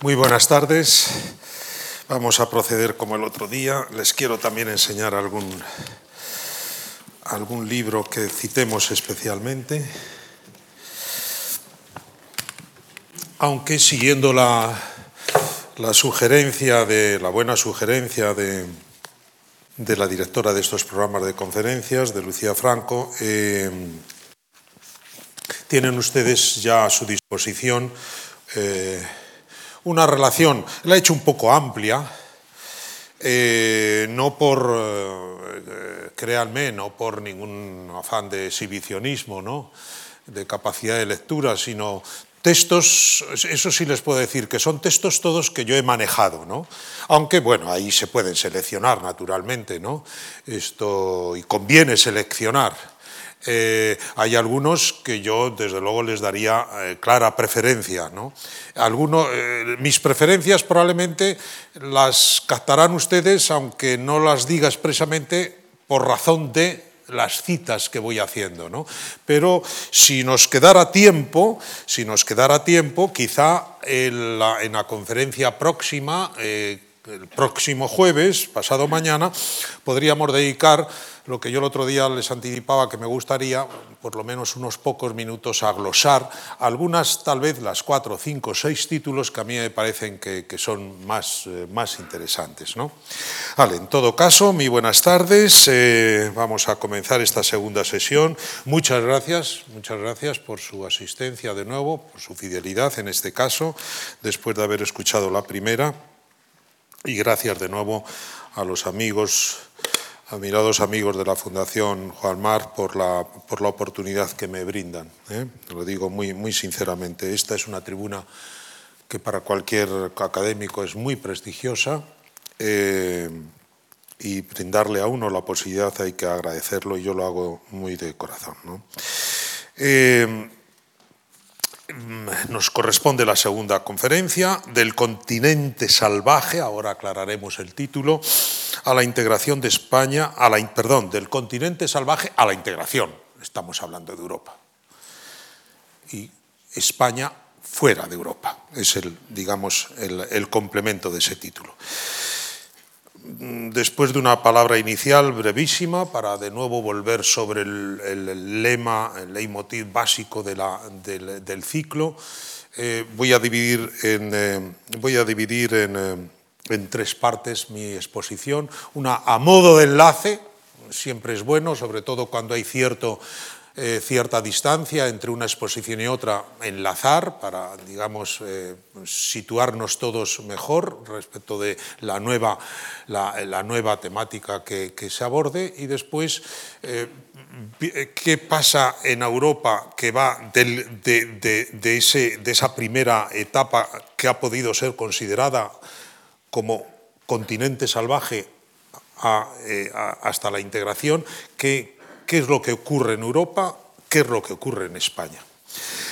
Muy buenas tardes. Vamos a proceder como el otro día. Les quiero también enseñar algún, algún libro que citemos especialmente. Aunque siguiendo la, la sugerencia de la buena sugerencia de, de, la directora de estos programas de conferencias, de Lucía Franco, eh, tienen ustedes ya a su disposición eh, una relación, la he hecho un poco amplia, eh, no por, eh, créanme, no por ningún afán de exhibicionismo, ¿no? de capacidad de lectura, sino textos, eso sí les puedo decir, que son textos todos que yo he manejado, ¿no? Aunque, bueno, ahí se pueden seleccionar naturalmente, ¿no? Esto, y conviene seleccionar. Eh, hay algunos que yo, desde luego, les daría eh, clara preferencia. ¿no? Alguno, eh, mis preferencias probablemente las captarán ustedes, aunque no las diga expresamente, por razón de las citas que voy haciendo, ¿no? Pero si nos quedara tiempo, si nos quedara tiempo, quizá en la, en la conferencia próxima, el próximo jueves, pasado mañana, podríamos dedicar lo que yo el otro día les anticipaba que me gustaría, por lo menos unos pocos minutos, a glosar algunas, tal vez las cuatro, cinco, seis títulos que a mí me parecen que, son más, eh, más interesantes. ¿no? Vale, en todo caso, muy buenas tardes. Eh, vamos a comenzar esta segunda sesión. Muchas gracias, muchas gracias por su asistencia de nuevo, por su fidelidad en este caso, después de haber escuchado la primera. Y gracias de nuevo a los amigos admirados amigos de la Fundación Juan Mar por la, por la oportunidad que me brindan. ¿eh? Lo digo muy, muy sinceramente. Esta es una tribuna que para cualquier académico es muy prestigiosa eh, y brindarle a uno la posibilidad hay que agradecerlo y yo lo hago muy de corazón. Eh, nos corresponde la segunda conferencia del continente salvaje, ahora aclararemos el título, a la integración de España, a la, perdón, del continente salvaje a la integración, estamos hablando de Europa. Y España fuera de Europa, es el, digamos, el, el complemento de ese título después de una palabra inicial brevísima para de nuevo volver sobre el, lema, el leitmotiv básico del, ciclo, eh, voy a dividir, en, eh, voy a dividir eh, en, tres partes mi exposición. Una a modo de enlace, siempre es bueno, sobre todo cuando hay cierto eh, cierta distancia entre una exposición y otra, enlazar para, digamos, eh, situarnos todos mejor respecto de la nueva, la, nueva temática que, se aborde. Y después eh, qué pasa en Europa que va del, de, de, ese, de esa primera etapa que ha podido ser considerada como continente salvaje a, a, hasta la integración, que, qué es lo que ocurre en Europa, qué es lo que ocurre en España.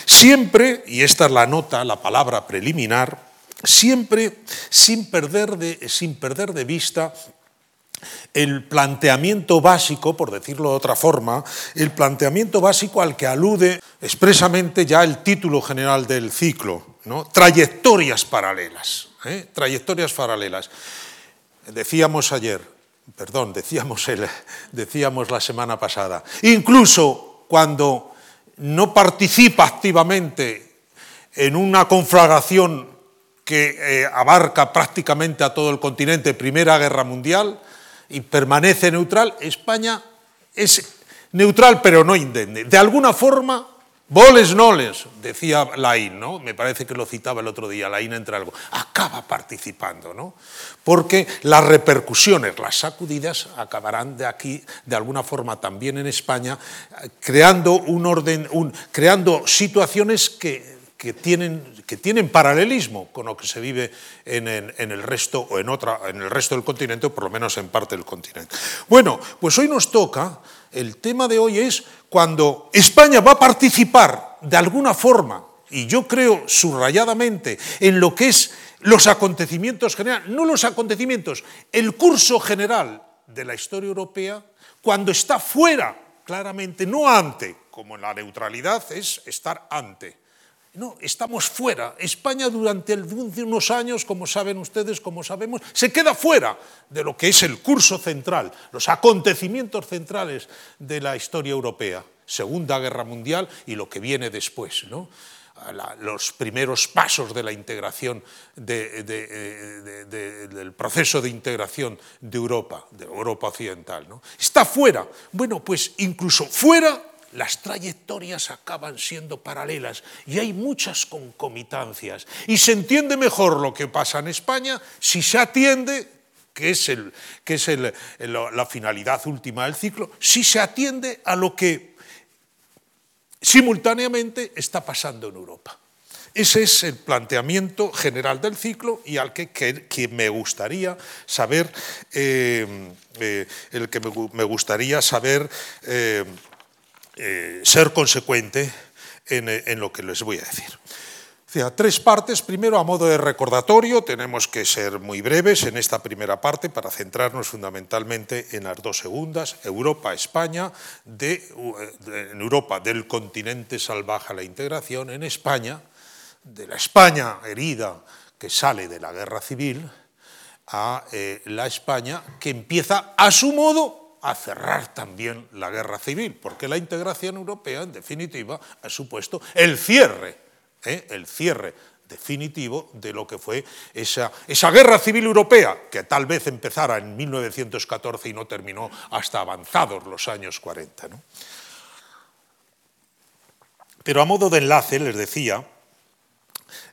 Siempre, y esta es la nota, la palabra preliminar, siempre sin perder de, sin perder de vista el planteamiento básico, por decirlo de otra forma, el planteamiento básico al que alude expresamente ya el título general del ciclo, ¿no? trayectorias paralelas. ¿eh? Trayectorias paralelas. Decíamos ayer, perdón, decíamos, el, decíamos la semana pasada, incluso cuando no participa activamente en una conflagración que eh, abarca prácticamente a todo el continente, Primera Guerra Mundial, y permanece neutral, España es neutral pero no indemne. De alguna forma Voles noles, decía Laín, ¿no? me parece que lo citaba el otro día, Laín entre algo, acaba participando, ¿no? porque las repercusiones, las sacudidas acabarán de aquí, de alguna forma también en España, creando un orden, creando situaciones que, que, tienen, que tienen paralelismo con lo que se vive en, en, en, el resto o en, otra, en el resto del continente, o por lo menos en parte del continente. Bueno, pues hoy nos toca el tema de hoy es cuando España va a participar de alguna forma, y yo creo subrayadamente, en lo que es los acontecimientos generales, no los acontecimientos, el curso general de la historia europea, cuando está fuera, claramente, no ante, como en la neutralidad es estar ante. No, estamos fuera. España durante unos años, como saben ustedes, como sabemos, se queda fuera de lo que es el curso central, los acontecimientos centrales de la historia europea, Segunda Guerra Mundial y lo que viene después. ¿no? los primeros pasos de la integración, del proceso de integración de Europa, de Europa occidental. ¿no? Está fuera. Bueno, pues incluso fuera las trayectorias acaban siendo paralelas y hay muchas concomitancias. Y se entiende mejor lo que pasa en España si se atiende, que es, el, que es la finalidad última del ciclo, si se atiende a lo que simultáneamente está pasando en Europa. Ese es el planteamiento general del ciclo y al que, me gustaría saber, el que me, gustaría saber ser consecuente en lo que les voy a decir tres partes. Primero, a modo de recordatorio, tenemos que ser muy breves en esta primera parte para centrarnos fundamentalmente en las dos segundas, Europa, España, de, en Europa del continente salvaje a la integración, en España, de la España herida que sale de la guerra civil, a eh, la España que empieza a su modo a cerrar también la guerra civil, porque la integración europea, en definitiva, ha supuesto el cierre ¿eh? el cierre definitivo de lo que fue esa, esa, guerra civil europea, que tal vez empezara en 1914 y no terminó hasta avanzados los años 40. Pero a modo de enlace les decía,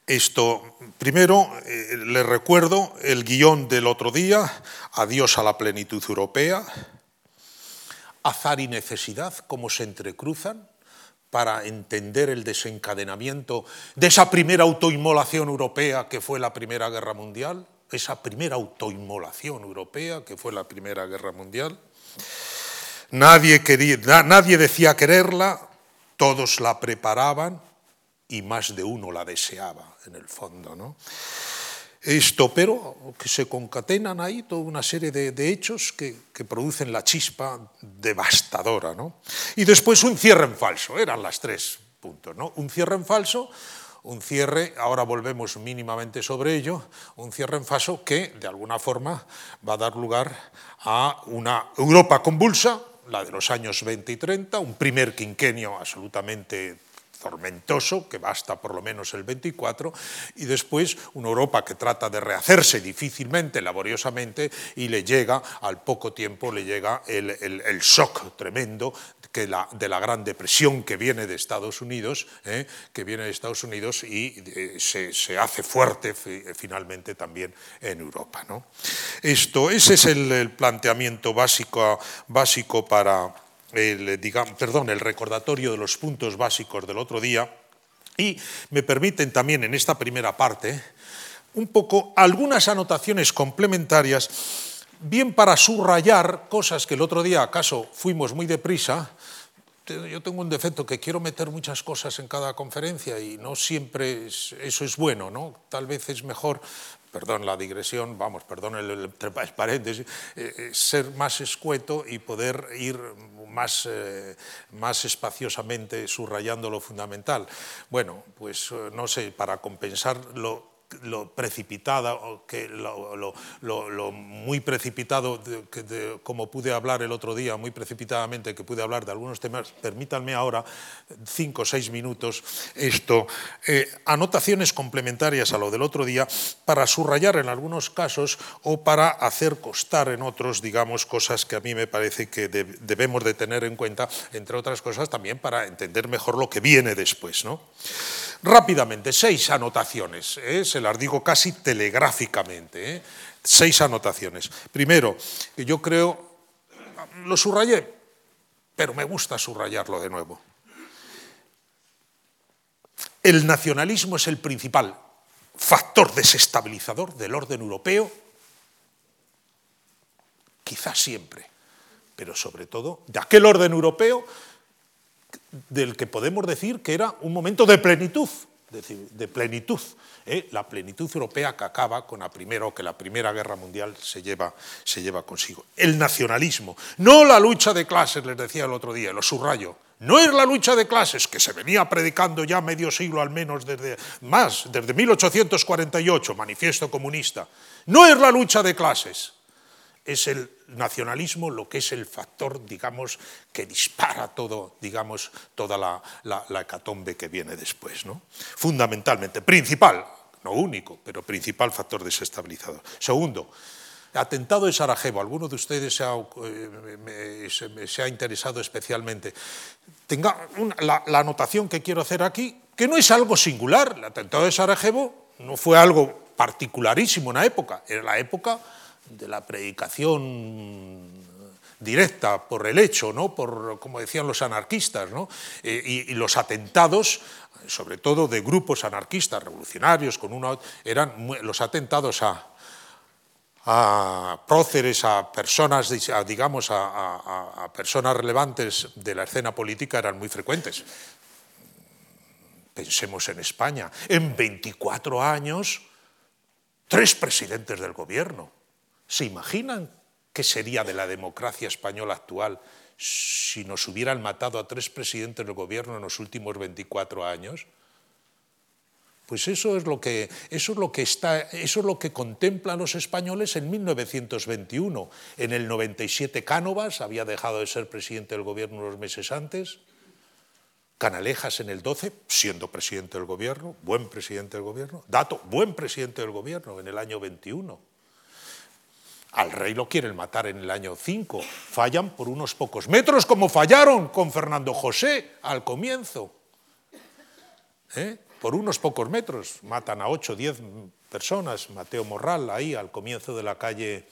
esto, primero eh, les recuerdo el guion del otro día, Adiós a la plenitud europea, azar y necesidad, cómo se entrecruzan, para entender el desencadenamiento de esa primera autoinmolación europea que fue la Primera Guerra Mundial, esa primera autoinmolación europea que fue la Primera Guerra Mundial. Nadie, quería, nadie decía quererla, todos la preparaban y más de uno la deseaba, en el fondo. ¿no? Esto, pero que se concatenan ahí toda una serie de, hechos que, producen la chispa devastadora. ¿no? Y después un cierre en falso, eran las tres puntos. ¿no? Un cierre en falso, un cierre, ahora volvemos mínimamente sobre ello, un cierre en falso que de alguna forma va a dar lugar a una Europa convulsa, la de los años 20 y 30, un primer quinquenio absolutamente tormentoso, que basta por lo menos el 24, y después una Europa que trata de rehacerse difícilmente, laboriosamente, y le llega, al poco tiempo, le llega el, shock tremendo que la, de la gran depresión que viene de Estados Unidos, ¿eh? que viene de Estados Unidos y eh, se, hace fuerte finalmente también en Europa. ¿no? Esto, ese es el, planteamiento básico, básico para el, perdón, el recordatorio de los puntos básicos del otro día y me permiten también en esta primera parte un poco algunas anotaciones complementarias, bien para subrayar cosas que el otro día acaso fuimos muy deprisa. Yo tengo un defecto que quiero meter muchas cosas en cada conferencia y no siempre eso es bueno, ¿no? Tal vez es mejor perdón la digresión, vamos, perdón el, paréntesis, eh, eh, ser más escueto y poder ir más, eh, más espaciosamente subrayando lo fundamental. Bueno, pues no sé, para compensar lo lo precipitada, que lo, muy precipitado, como pude hablar el otro día, muy precipitadamente, que pude hablar de algunos temas, permítanme ahora cinco o seis minutos esto, eh, anotaciones complementarias a lo del otro día para subrayar en algunos casos o para hacer costar en otros, digamos, cosas que a mí me parece que debemos de tener en cuenta, entre otras cosas también para entender mejor lo que viene después. ¿no? Rápidamente, seis anotaciones, ¿eh? se las digo casi telegráficamente, ¿eh? seis anotaciones. Primero, que yo creo, lo subrayé, pero me gusta subrayarlo de nuevo. El nacionalismo es el principal factor desestabilizador del orden europeo, quizás siempre, pero sobre todo de aquel orden europeo del que podemos decir que era un momento de plenitud, de, plenitud, ¿eh? la plenitud europea que acaba con la primera o que la Primera Guerra Mundial se lleva, se lleva consigo. El nacionalismo, no la lucha de clases, les decía el otro día, lo subrayo, no es la lucha de clases, que se venía predicando ya medio siglo al menos desde más, desde 1848, manifiesto comunista, no es la lucha de clases, es el nacionalismo lo que es el factor, digamos, que dispara todo, digamos, toda la, la, hecatombe que viene después, ¿no? Fundamentalmente, principal, no único, pero principal factor desestabilizador. Segundo, atentado de Sarajevo, alguno de ustedes se ha, eh, interesado especialmente. Tenga la, la, anotación que quiero hacer aquí, que no es algo singular. El atentado de Sarajevo no fue algo particularísimo en la época, era la época de la predicación directa por el hecho, ¿no? por, como decían los anarquistas, ¿no? Eh, y, los atentados, sobre todo de grupos anarquistas revolucionarios, con una, eran los atentados a, a próceres, a personas, digamos, a, personas relevantes de la escena política eran muy frecuentes. Pensemos en España. En 24 años, tres presidentes del gobierno. ¿Se imaginan qué sería de la democracia española actual si nos hubieran matado a tres presidentes del gobierno en los últimos 24 años? Pues eso es lo que, eso es lo que, está, eso es lo que contemplan los españoles en 1921. En el 97 Cánovas había dejado de ser presidente del gobierno unos meses antes. Canalejas en el 12, siendo presidente del gobierno, buen presidente del gobierno. Dato, buen presidente del gobierno en el año 21. Al rey lo quieren matar en el año 5. Fallan por unos pocos metros, como fallaron con Fernando José al comienzo. ¿Eh? por unos pocos metros, matan a 8 o 10 personas, Mateo Morral ahí al comienzo de la calle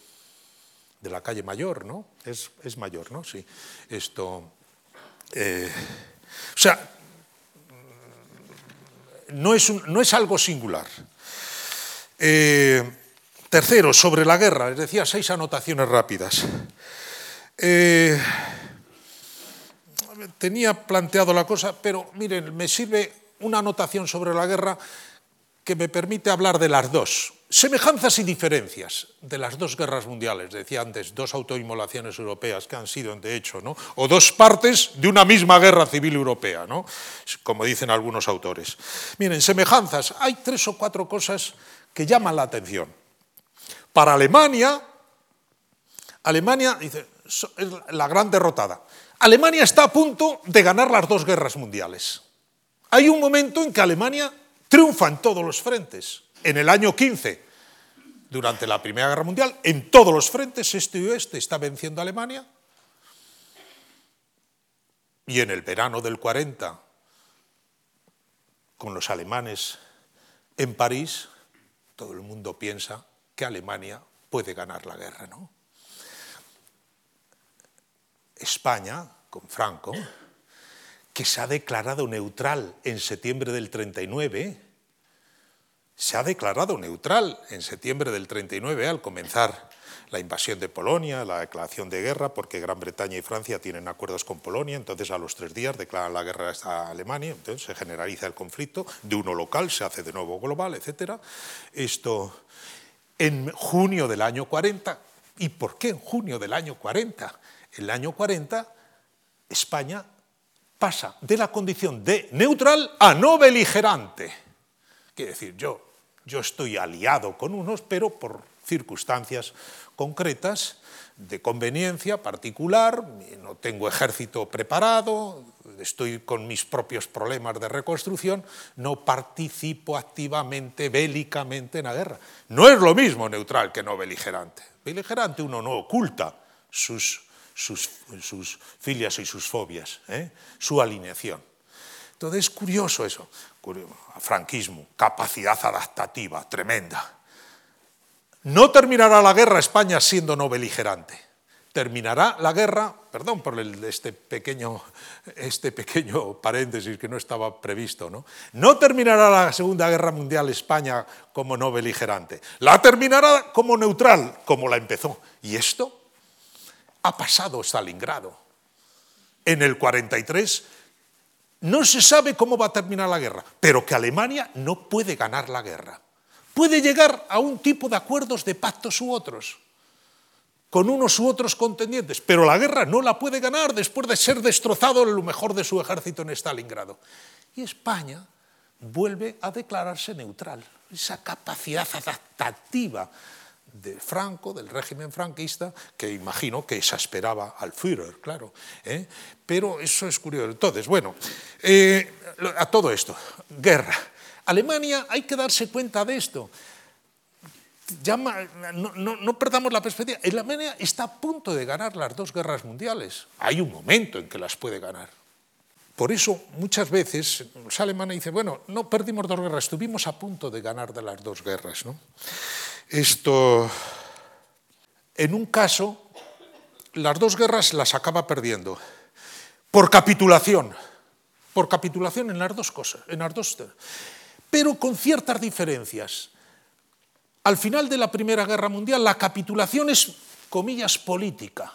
de la calle Mayor, ¿no? Es, mayor, ¿no? Sí. Esto. Eh, o sea, no es, no es algo singular. Eh, tercero, sobre la guerra, les decía seis anotaciones rápidas. Eh, tenía planteado la cosa, pero miren, me sirve una anotación sobre la guerra que me permite hablar de las dos. Semejanzas y diferencias de las dos guerras mundiales, decía antes, dos autoinmolaciones europeas que han sido, de hecho, ¿no? o dos partes de una misma guerra civil europea, ¿no? como dicen algunos autores. Miren, semejanzas, hay tres o cuatro cosas que llaman la atención. Para Alemania, Alemania dice, es la gran derrotada. Alemania está a punto de ganar las dos guerras mundiales. Hay un momento en que Alemania triunfa en todos los frentes. En el año 15, durante la Primera Guerra Mundial, en todos los frentes, este y oeste, está venciendo Alemania. Y en el verano del 40, con los alemanes en París, todo el mundo piensa que Alemania puede ganar la guerra, ¿no? España, con Franco, que se ha declarado neutral en septiembre del 39, se ha declarado neutral en septiembre del 39 al comenzar la invasión de Polonia, la declaración de guerra, porque Gran Bretaña y Francia tienen acuerdos con Polonia, entonces a los tres días declaran la guerra a Alemania, entonces se generaliza el conflicto, de uno local se hace de nuevo global, etc. Esto en junio del año 40, ¿y por qué en junio del año 40? En el año 40 España pasa de la condición de neutral a no beligerante. Quiere decir, yo, yo estoy aliado con unos, pero por circunstancias concretas de conveniencia particular, no tengo ejército preparado, estoy con mis propios problemas de reconstrucción, no participo activamente, bélicamente en la guerra. No es lo mismo neutral que no beligerante. Beligerante uno no oculta sus filias y sus fobias, ¿eh? su alineación. Entonces es curioso eso, franquismo, capacidad adaptativa tremenda. No terminará la guerra España siendo no beligerante. Terminará la guerra, perdón por este, pequeño, este pequeño paréntesis que no estaba previsto, ¿no? No terminará la Segunda Guerra Mundial España como no beligerante. La terminará como neutral, como la empezó. ¿Y esto? ha pasado Stalingrado. En el 43 no se sabe cómo va a terminar la guerra, pero que Alemania no puede ganar la guerra. Puede llegar a un tipo de acuerdos, de pactos u otros, con unos u otros contendientes, pero la guerra no la puede ganar después de ser destrozado lo mejor de su ejército en Stalingrado. Y España vuelve a declararse neutral. Esa capacidad adaptativa de Franco, del régimen franquista, que imagino que exasperaba al Führer, claro. ¿eh? Pero eso es curioso. Entonces, bueno, eh, a todo esto, guerra. Alemania, hay que darse cuenta de esto. no, perdamos la perspectiva. Alemania está a punto de ganar las dos guerras mundiales. Hay un momento en que las puede ganar. Por eso muchas veces los alemanes dicen, bueno, no perdimos dos guerras, estuvimos a punto de ganar de las dos guerras. Esto, en un caso, las dos guerras las acaba perdiendo por capitulación, por capitulación en las dos cosas, en las dos, pero con ciertas diferencias. Al final de la Primera Guerra Mundial, la capitulación es, comillas, política.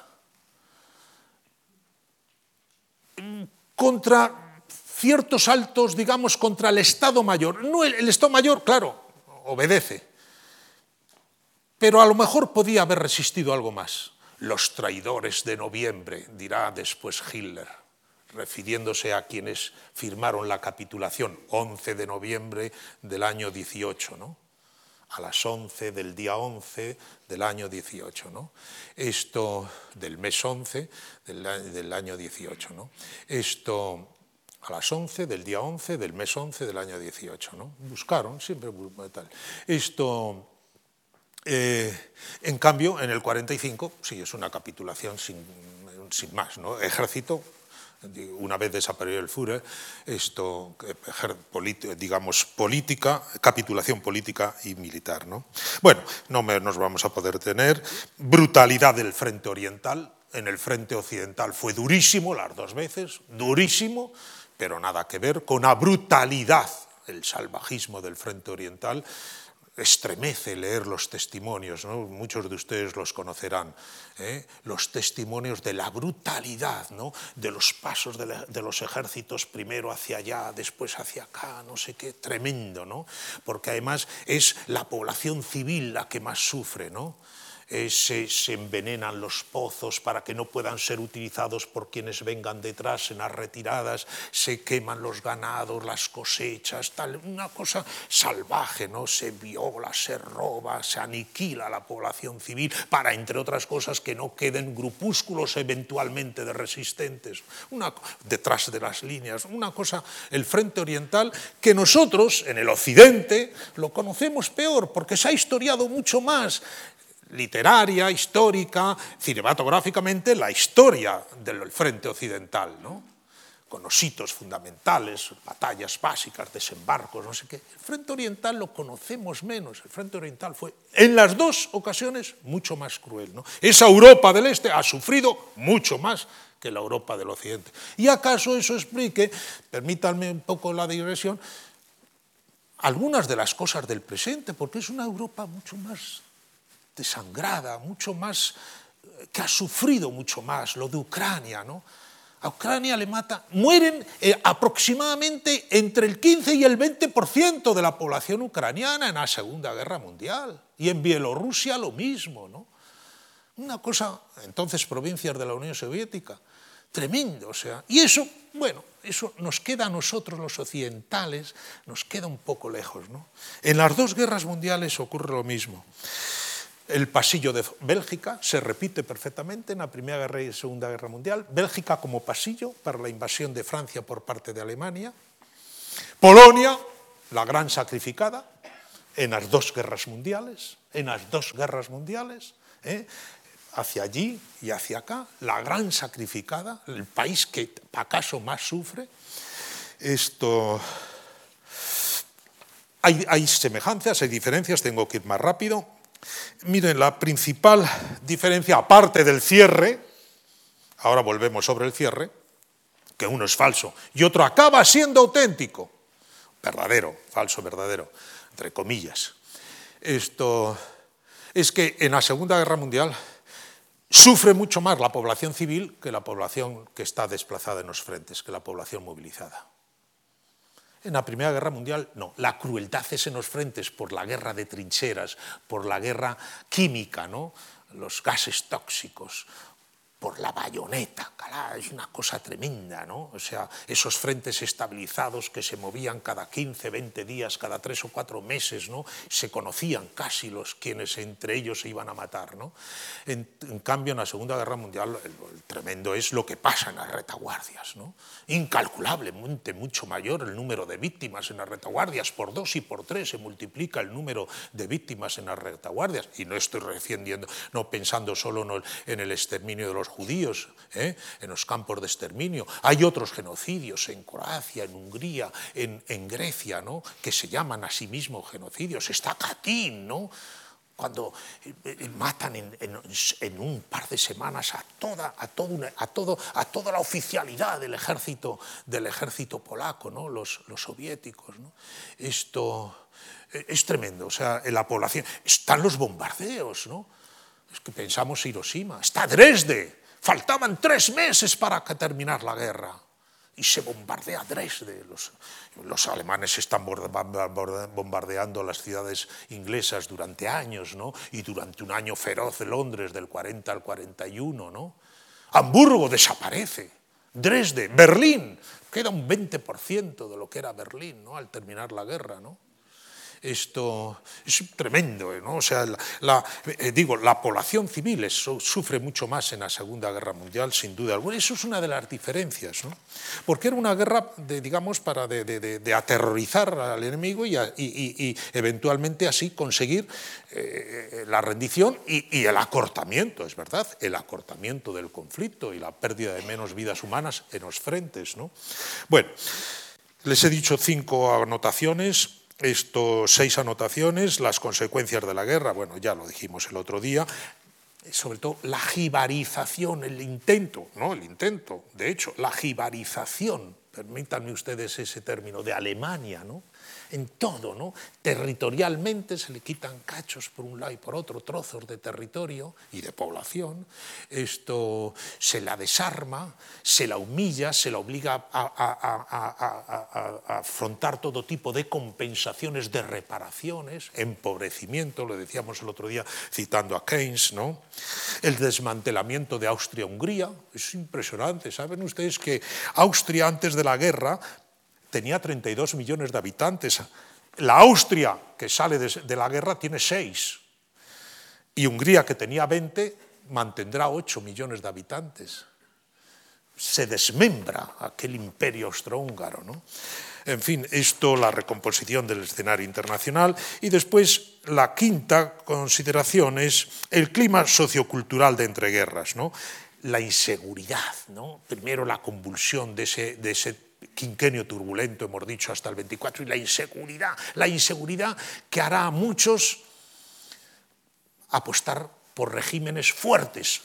Contra ciertos altos, digamos, contra el Estado Mayor. No, el Estado Mayor, claro, obedece, pero a lo mejor podía haber resistido algo más. Los traidores de noviembre, dirá después Hitler, refiriéndose a quienes firmaron la capitulación 11 de noviembre del año 18, ¿no? a las 11 del día 11 del año 18, ¿no? Esto del mes 11 del, año 18, ¿no? Esto a las 11 del día 11 del mes 11 del año 18, ¿no? Buscaron siempre tal. Esto eh, en cambio, en el 45, sí, es una capitulación sin, más. ¿no? Ejército, una vez desapareció el Führer, esto, digamos, política, capitulación política y militar. ¿no? Bueno, no nos vamos a poder tener. Brutalidad del frente oriental. En el frente occidental fue durísimo las dos veces, durísimo, pero nada que ver con la brutalidad, el salvajismo del frente oriental estremece leer los testimonios, muchos de ustedes los conocerán, ¿eh? los testimonios de la brutalidad, ¿no? de los pasos de, de, los ejércitos primero hacia allá, después hacia acá, no sé qué, tremendo, ¿no? porque además es la población civil la que más sufre. ¿no? Eh, se, envenenan los pozos para que no puedan ser utilizados por quienes vengan detrás en las retiradas, se queman los ganados, las cosechas, tal, una cosa salvaje, ¿no? Se viola, se roba, se aniquila la población civil para, entre otras cosas, que no queden grupúsculos eventualmente de resistentes, detrás de las líneas, una cosa, el frente oriental, que nosotros en el occidente lo conocemos peor, porque se ha historiado mucho más literaria, histórica, cinematográficamente, la historia del frente occidental, ¿no? con los hitos fundamentales, batallas básicas, desembarcos, no sé qué. El frente oriental lo conocemos menos. El frente oriental fue, en las dos ocasiones, mucho más cruel. ¿no? Esa Europa del Este ha sufrido mucho más que la Europa del Occidente. Y acaso eso explique, permítanme un poco la digresión, algunas de las cosas del presente, porque es una Europa mucho más desangrada, mucho más, que ha sufrido mucho más, lo de Ucrania, ¿no? A Ucrania le mata, mueren eh, aproximadamente entre el 15 y el 20% de la población ucraniana en la Segunda Guerra Mundial. Y en Bielorrusia lo mismo, ¿no? Una cosa, entonces provincias de la Unión Soviética, tremendo, o sea. Y eso, bueno, eso nos queda a nosotros los occidentales, nos queda un poco lejos, ¿no? En las dos guerras mundiales ocurre lo mismo. El pasillo de Bélgica se repite perfectamente en la Primera Guerra y Segunda Guerra Mundial. Bélgica como pasillo para la invasión de Francia por parte de Alemania. Polonia, la gran sacrificada, en las dos guerras mundiales, en las dos guerras mundiales, ¿eh? hacia allí y hacia acá, la gran sacrificada, el país que acaso más sufre. Esto. Hay, hay semejanzas, hay diferencias, tengo que ir más rápido. Miren, la principal diferencia, aparte del cierre, ahora volvemos sobre el cierre, que uno es falso y otro acaba siendo auténtico, verdadero, falso, verdadero, entre comillas. Esto es que en la Segunda Guerra Mundial sufre mucho más la población civil que la población que está desplazada en los frentes, que la población movilizada. En la Primera Guerra Mundial, no. La crueldad es en los frentes por la guerra de trincheras, por la guerra química, ¿no? los gases tóxicos, por la bayoneta, es una cosa tremenda, ¿no? O sea, esos frentes estabilizados que se movían cada 15, 20 días, cada tres o cuatro meses, ¿no? Se conocían casi los quienes entre ellos se iban a matar, ¿no? En, cambio, en la Segunda Guerra Mundial, el, tremendo es lo que pasa en las retaguardias, ¿no? Incalculablemente mucho mayor el número de víctimas en las retaguardias, por dos y por tres se multiplica el número de víctimas en las retaguardias, y no estoy refiriendo, no pensando solo en el exterminio de los judíos ¿eh? en los campos de exterminio. Hay otros genocidios en Croacia, en Hungría, en, Grecia, ¿no? que se llaman a sí mismos genocidios. Está Katyn, ¿no? cuando eh, eh, matan en, un par de semanas a toda, a, todo, a toda la oficialidad del ejército, del ejército polaco, ¿no? los, soviéticos. Esto es tremendo. O sea, la población están los bombardeos, ¿no? Es pensamos Hiroshima, está Dresde, Faltaban tres meses para terminar la guerra y se bombardea Dresde. Los, los, alemanes están bombardeando las ciudades inglesas durante años, ¿no? Y durante un año feroz Londres, del 40 al 41, ¿no? Hamburgo desaparece. Dresde, Berlín, queda un 20% de lo que era Berlín, ¿no? Al terminar la guerra, ¿no? Esto es tremendo, ¿no? O sea, la, eh, digo, la población civil sufre mucho más en la Segunda Guerra Mundial, sin duda alguna. Eso es una de las diferencias, ¿no? Porque era una guerra, digamos, para de, aterrorizar al enemigo y, eventualmente así conseguir eh, la rendición y, el acortamiento, es verdad, el acortamiento del conflicto y la pérdida de menos vidas humanas en los frentes, ¿no? Bueno, les he dicho cinco anotaciones estos seis anotaciones, las consecuencias de la guerra, bueno, ya lo dijimos el otro día, sobre todo la jibarización, el intento, no el intento, de hecho, la jibarización, permítanme ustedes ese término, de Alemania, ¿no? En todo, ¿no? Territorialmente se le quitan cachos por un lado y por otro, trozos de territorio y de población. Esto se la desarma, se la humilla, se la obliga a, afrontar todo tipo de compensaciones, de reparaciones, empobrecimiento, lo decíamos el otro día citando a Keynes, ¿no? El desmantelamiento de Austria-Hungría, es impresionante. Saben ustedes que Austria antes de la guerra tenía 32 millones de habitantes. La Austria, que sale de, la guerra, tiene 6. Y Hungría, que tenía 20, mantendrá 8 millones de habitantes. Se desmembra aquel imperio austrohúngaro. ¿no? En fin, esto, la recomposición del escenario internacional. Y después, la quinta consideración es el clima sociocultural de entreguerras. ¿no? La inseguridad, ¿no? primero la convulsión de ese, de ese quinquenio turbulento, hemos dicho, hasta el 24, y la inseguridad, la inseguridad que hará a muchos apostar por regímenes fuertes,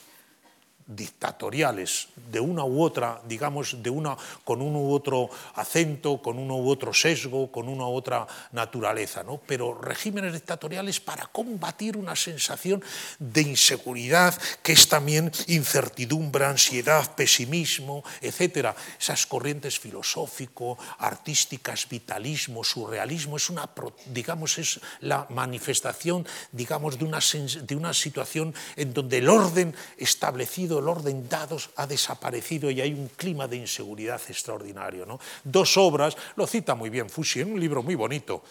dictatoriales de una u otra, digamos, de una, con uno u otro acento, con uno u otro sesgo, con una u otra naturaleza, ¿no? pero regímenes dictatoriales para combatir una sensación de inseguridad que es también incertidumbre, ansiedad, pesimismo, etcétera. Esas corrientes filosófico, artísticas, vitalismo, surrealismo, es una, digamos, es la manifestación, digamos, de una, de una situación en donde el orden establecido el orden dados ha desaparecido y hay un clima de inseguridad extraordinario. ¿no? Dos obras, lo cita muy bien Fusi en un libro muy bonito,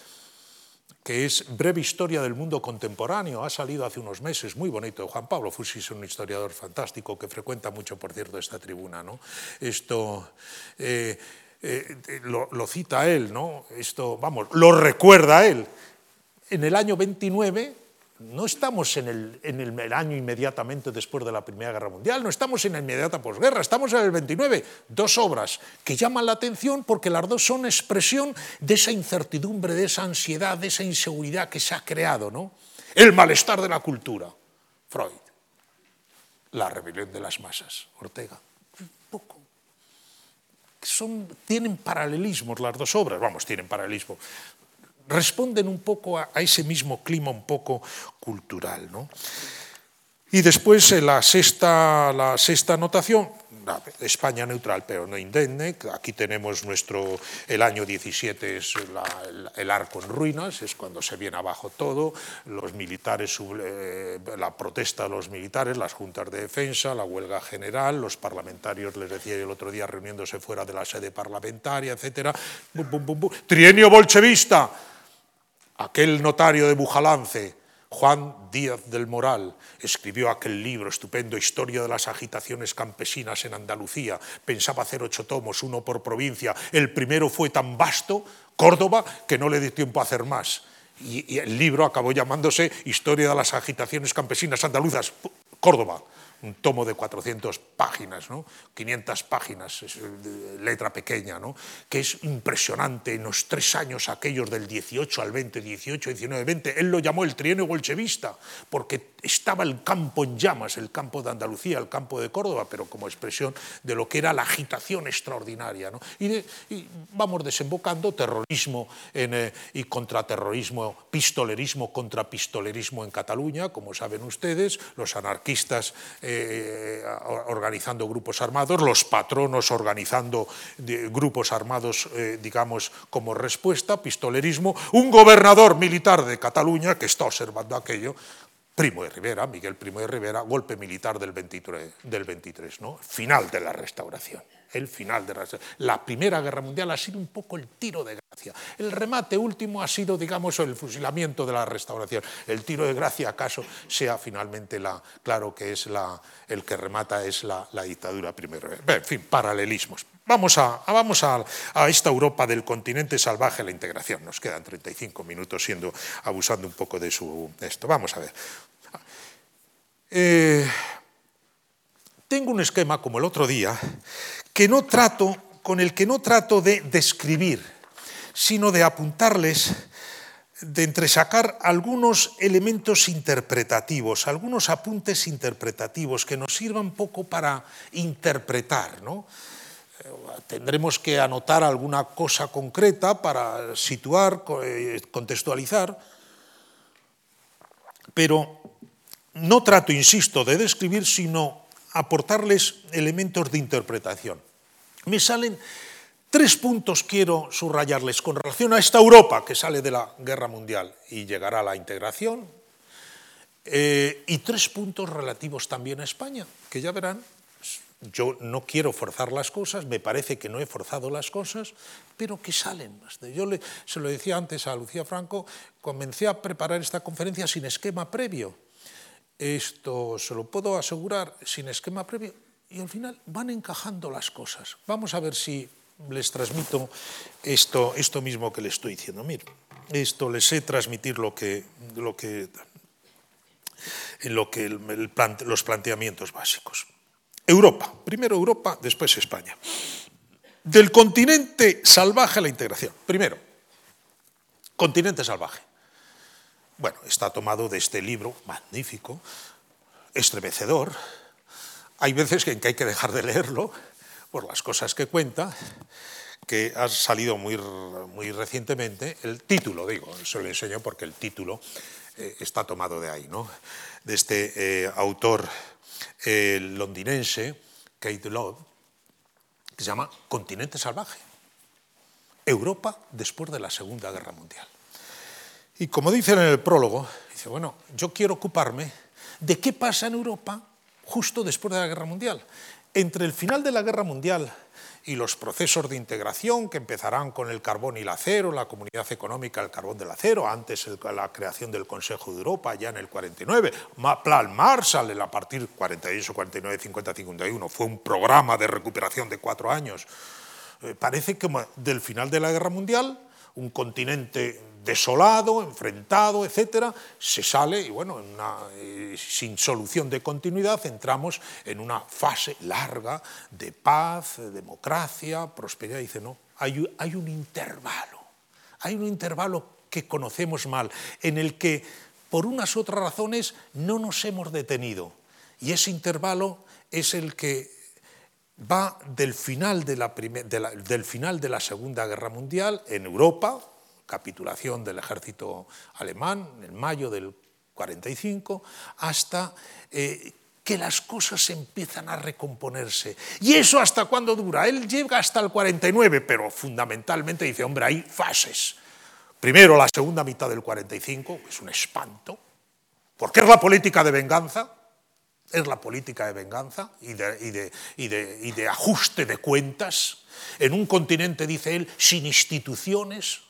que es Breve Historia del Mundo Contemporáneo, ha salido hace unos meses, muy bonito. Juan Pablo Fusi es un historiador fantástico que frecuenta mucho, por cierto, esta tribuna. ¿no? Esto eh, eh, lo, lo, cita él, ¿no? Esto, vamos, lo recuerda él. En el año 29 no estamos en el, año inmediatamente después de la Primera Guerra Mundial, no estamos en la inmediata posguerra, estamos en el 29. Dos obras que llaman la atención porque las dos son expresión de esa incertidumbre, de esa ansiedad, de esa inseguridad que se ha creado. ¿no? El malestar de la cultura, Freud. La rebelión de las masas, Ortega. Tienen paralelismos las dos obras, vamos, tienen paralelismo responden un poco a, ese mismo clima un poco cultural. ¿no? Y después la sexta, la sexta anotación, España neutral pero no indemne. Aquí tenemos nuestro, el año 17 es el, arco en ruinas, es cuando se viene abajo todo, los militares, eh, la protesta de los militares, las juntas de defensa, la huelga general, los parlamentarios, les decía el otro día, reuniéndose fuera de la sede parlamentaria, etcétera. Trienio bolchevista, aquel notario de Bujalance Juan Díaz del Moral escribió aquel libro estupendo, Historia de las agitaciones campesinas en Andalucía. Pensaba hacer ocho tomos, uno por provincia. El primero fue tan vasto, Córdoba, que no le dio tiempo a hacer más. Y, el libro acabó llamándose Historia de las agitaciones campesinas andaluzas, Córdoba un tomo de 400 páginas, ¿no? 500 páginas, letra pequeña, ¿no? que es impresionante en los tres años aquellos del 18 al 20, 18, 19, 20. Él lo llamó el trienio bolchevista, porque estaba el campo en llamas, el campo de Andalucía, el campo de Córdoba, pero como expresión de lo que era la agitación extraordinaria. Y, vamos desembocando terrorismo eh, y contraterrorismo, pistolerismo contra pistolerismo en Cataluña, como saben ustedes, los anarquistas eh, organizando grupos armados, los patronos organizando grupos armados, eh, digamos, como respuesta, pistolerismo, un gobernador militar de Cataluña que está observando aquello, Primo de Rivera, Miguel Primo de Rivera, golpe militar del 23, del 23 ¿no? final de la restauración. El final de la, Primera Guerra Mundial ha sido un poco el tiro de gracia. El remate último ha sido, digamos, el fusilamiento de la restauración. El tiro de gracia, acaso, sea finalmente la, claro que es la, el que remata es la, la dictadura primero. En fin, paralelismos. Vamos, a, vamos a, esta Europa del continente salvaje, la integración. Nos quedan 35 minutos siendo, abusando un poco de su esto. Vamos a ver. Eh, tengo un esquema, como el otro día, que no trato, con el que no trato de describir, sino de apuntarles, de entresacar algunos elementos interpretativos, algunos apuntes interpretativos que nos sirvan poco para interpretar. ¿no? Eh, tendremos que anotar alguna cosa concreta para situar, eh, contextualizar, pero no trato, insisto, de describir, sino aportarles elementos de interpretación. Me salen tres puntos, quiero subrayarles, con relación a esta Europa que sale de la guerra mundial y llegará a la integración, eh, y tres puntos relativos también a España, que ya verán, yo no quiero forzar las cosas, me parece que no he forzado las cosas, pero que salen. Yo se lo decía antes a Lucía Franco, comencé a preparar esta conferencia sin esquema previo esto se lo puedo asegurar sin esquema previo y al final van encajando las cosas. Vamos a ver si les transmito esto, esto mismo que les estoy diciendo. Mire, esto les sé transmitir lo que, lo que, lo que los planteamientos básicos. Europa, primero Europa, después España. Del continente salvaje a la integración. Primero, continente salvaje. Bueno, está tomado de este libro magnífico, estremecedor. Hay veces en que hay que dejar de leerlo por las cosas que cuenta, que ha salido muy, muy recientemente. El título, digo, se lo enseño porque el título eh, está tomado de ahí, ¿no? de este eh, autor eh, londinense, Kate Love, que se llama Continente Salvaje. Europa después de la Segunda Guerra Mundial. Y como dicen en el prólogo, dice, bueno, yo quiero ocuparme de qué pasa en Europa justo después de la Guerra Mundial. Entre el final de la Guerra Mundial y los procesos de integración que empezarán con el carbón y el acero, la Comunidad Económica del Carbón del Acero, antes la creación del Consejo de Europa ya en el 49, Plan Marshall a partir del 48, 49, 50, 51, fue un programa de recuperación de cuatro años. Eh, parece que del final de la Guerra Mundial, un continente desolado, enfrentado, etcétera, se sale y bueno, eh, sin solución de continuidad entramos en una fase larga de paz, de democracia, prosperidad. Dice, no, hay, un intervalo, hay un intervalo que conocemos mal, en el que por unas otras razones no nos hemos detenido. Y ese intervalo es el que va del final de la, del final de la Segunda Guerra Mundial en Europa, capitulación del ejército alemán en mayo del 45, hasta eh, que las cosas empiezan a recomponerse. ¿Y eso hasta cuándo dura? Él llega hasta el 49, pero fundamentalmente dice, hombre, hay fases. Primero, la segunda mitad del 45, es un espanto, porque es la política de venganza, es la política de venganza y de, y de ajuste de cuentas, en un continente, dice él, sin instituciones,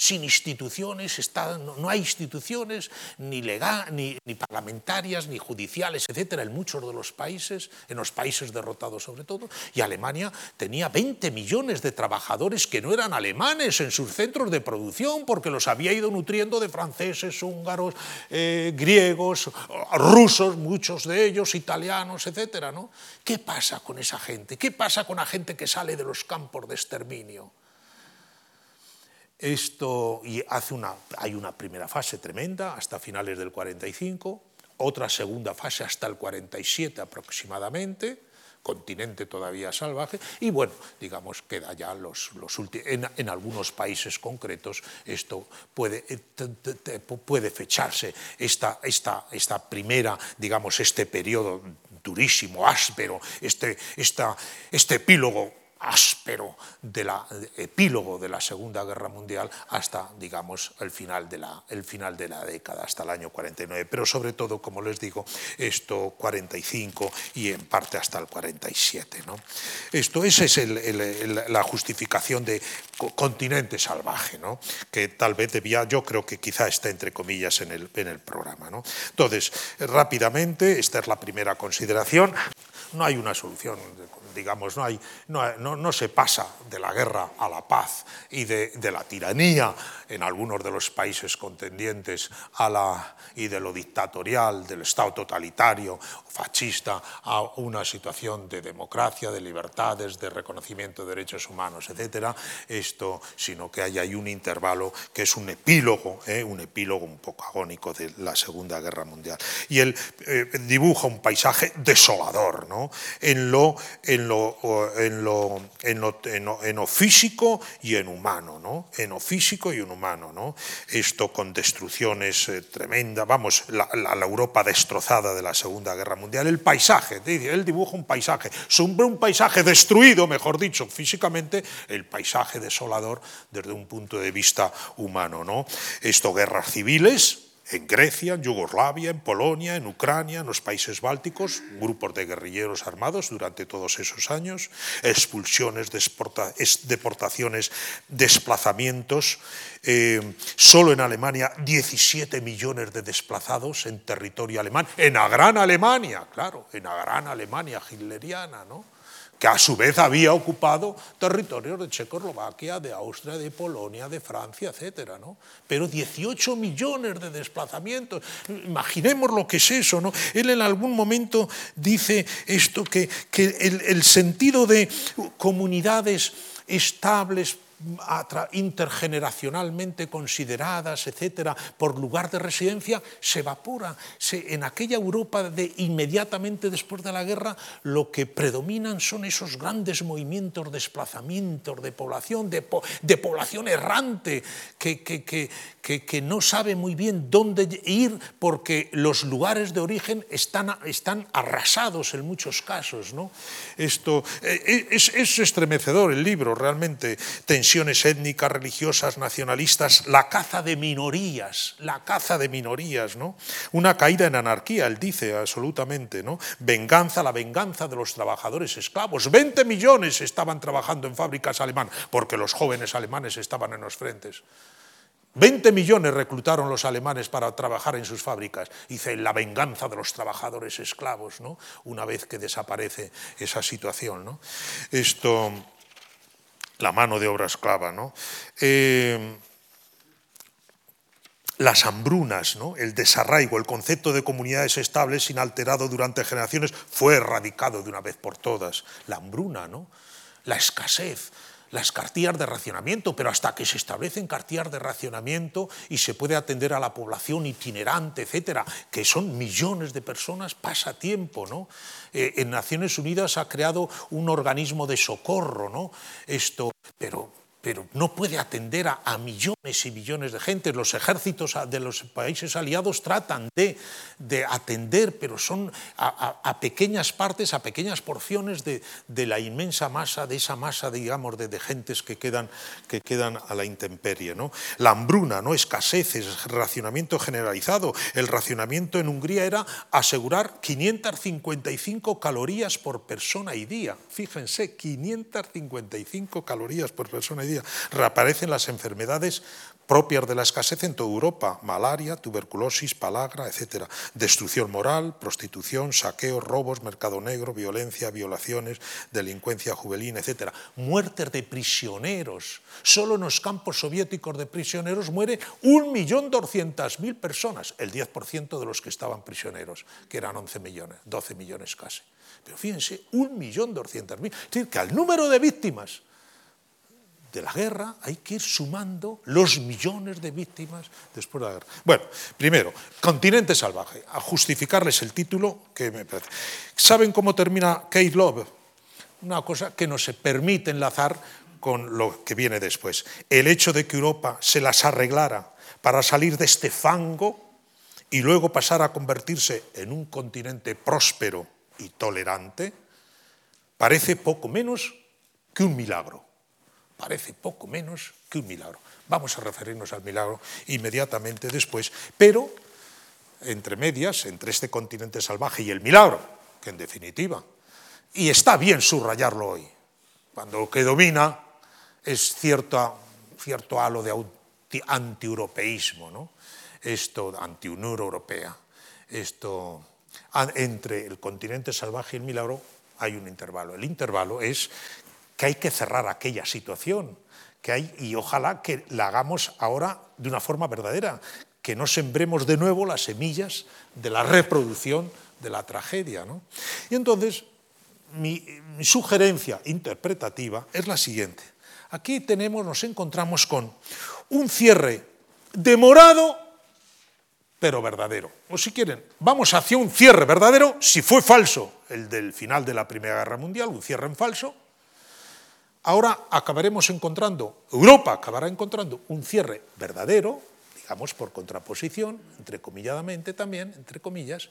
sin instituciones, está, no, no, hay instituciones ni, legal, ni, ni, parlamentarias, ni judiciales, etcétera, en muchos de los países, en los países derrotados sobre todo, y Alemania tenía 20 millones de trabajadores que no eran alemanes en sus centros de producción porque los había ido nutriendo de franceses, húngaros, eh, griegos, rusos, muchos de ellos, italianos, etcétera, ¿no? ¿Qué pasa con esa gente? ¿Qué pasa con la gente que sale de los campos de exterminio? Esto y hace una, hay una primera fase tremenda hasta finales del 45, otra segunda fase hasta el 47 aproximadamente, continente todavía salvaje, y bueno, digamos, queda ya los, los últimos, en, algunos países concretos esto puede, eh, puede fecharse, esta, esta, esta primera, digamos, este periodo durísimo, áspero, este, esta, este epílogo áspero del epílogo de la Segunda Guerra Mundial hasta, digamos, el final, de la, el final de la década, hasta el año 49. Pero sobre todo, como les digo, esto 45 y en parte hasta el 47. ¿no? Esto, esa es la justificación de continente salvaje, ¿no? que tal vez debía, yo creo que quizá está entre comillas en el, en el programa. ¿no? Entonces, rápidamente, esta es la primera consideración. No hay una solución digamos, no, hay, no, no, se pasa de la guerra a la paz y de, la tiranía en algunos de los países contendientes a la, y de lo dictatorial, del Estado totalitario, fascista, a una situación de democracia, de libertades, de reconocimiento de derechos humanos, etcétera, esto, sino que hay ahí un intervalo que es un epílogo, ¿eh? un epílogo un poco agónico de la Segunda Guerra Mundial. Y él eh, dibuja un paisaje desolador, ¿no? en lo, en lo, físico y en humano, ¿no? en lo físico y en humano. ¿no? Esto con destrucciones eh, tremendas, vamos, la, la, Europa destrozada de la Segunda Guerra Mundial, el paisaje, él dibuja un paisaje, un paisaje destruido, mejor dicho, físicamente, el paisaje desolador desde un punto de vista humano. ¿no? Esto, guerras civiles, en Grecia, en Yugoslavia, en Polonia, en Ucrania, en los países bálticos, grupos de guerrilleros armados durante todos esos años, expulsiones, deportaciones, desplazamientos. Eh, solo en Alemania 17 millones de desplazados en territorio alemán, en la gran Alemania, claro, en la gran Alemania hitleriana, ¿no? Que a su vez había ocupado territorios de Checoslovaquia, de Austria, de Polonia, de Francia, etc. ¿no? Pero 18 millones de desplazamientos. Imaginemos lo que es eso. ¿no? Él en algún momento dice esto, que, que el, el sentido de comunidades estables, intergeneracionalmente consideradas, etcétera, por lugar de residencia, se evapora. en aquella Europa de inmediatamente después de la guerra, lo que predominan son esos grandes movimientos, desplazamientos de población, de, población errante, que, que, no sabe muy bien dónde ir porque los lugares de origen están, están arrasados en muchos casos. ¿no? Esto eh, eh, es, es estremecedor el libro, realmente étnicas, religiosas, nacionalistas, la caza de minorías, la caza de minorías, ¿no? Una caída en anarquía, él dice absolutamente, ¿no? Venganza, la venganza de los trabajadores esclavos. 20 millones estaban trabajando en fábricas alemanas, porque los jóvenes alemanes estaban en los frentes. 20 millones reclutaron los alemanes para trabajar en sus fábricas. Dice, la venganza de los trabajadores esclavos, ¿no? Una vez que desaparece esa situación, ¿no? Esto la mano de obra esclava. ¿no? Eh, las hambrunas, ¿no? el desarraigo, el concepto de comunidades estables inalterado durante generaciones fue erradicado de una vez por todas. La hambruna, ¿no? la escasez, las cartillas de racionamiento, pero hasta que se establecen cartillas de racionamiento y se puede atender a la población itinerante, etcétera, que son millones de personas, pasa tiempo, ¿no? Eh, en Naciones Unidas ha creado un organismo de socorro, ¿no? Esto, pero pero no puede atender a, millones y millones de gente. Los ejércitos de los países aliados tratan de, atender, pero son a, pequeñas partes, a pequeñas porciones de, la inmensa masa, de esa masa, digamos, de, gentes que quedan, que quedan a la intemperie. ¿no? La hambruna, ¿no? escaseces, racionamiento generalizado. El racionamiento en Hungría era asegurar 555 calorías por persona y día. Fíjense, 555 calorías por persona y día Reaparecen las enfermedades propias de la escasez en toda Europa, malaria, tuberculosis, palagra, etc. Destrucción moral, prostitución, saqueo, robos, mercado negro, violencia, violaciones, delincuencia juvenil, etc. Muertes de prisioneros. Solo en los campos soviéticos de prisioneros muere 1.200.000 personas, el 10% de los que estaban prisioneros, que eran 11 millones, 12 millones casi. Pero fíjense, 1.200.000. Es decir, que al número de víctimas de la guerra hay que ir sumando los millones de víctimas después de la guerra. Bueno, primero, continente salvaje, a justificarles el título que me parece. ¿Saben cómo termina Kate Love? Una cosa que no se permite enlazar con lo que viene después. El hecho de que Europa se las arreglara para salir de este fango y luego pasar a convertirse en un continente próspero y tolerante, parece poco menos que un milagro parece poco menos que un milagro. Vamos a referirnos al milagro inmediatamente después, pero entre medias, entre este continente salvaje y el milagro, que en definitiva, y está bien subrayarlo hoy, cuando lo que domina es cierto, cierto halo de antieuropeísmo, ¿no? esto, anti-Unión Europea, esto, entre el continente salvaje y el milagro hay un intervalo. El intervalo es que hay que cerrar aquella situación, que hay, y ojalá que la hagamos ahora de una forma verdadera, que no sembremos de nuevo las semillas de la reproducción de la tragedia. Y entonces, mi, mi, sugerencia interpretativa es la siguiente. Aquí tenemos, nos encontramos con un cierre demorado, pero verdadero. O si quieren, vamos hacia un cierre verdadero, si fue falso el del final de la Primera Guerra Mundial, un cierre en falso, Ahora acabaremos encontrando, Europa acabará encontrando un cierre verdadero, digamos por contraposición, entrecomilladamente también, entre comillas,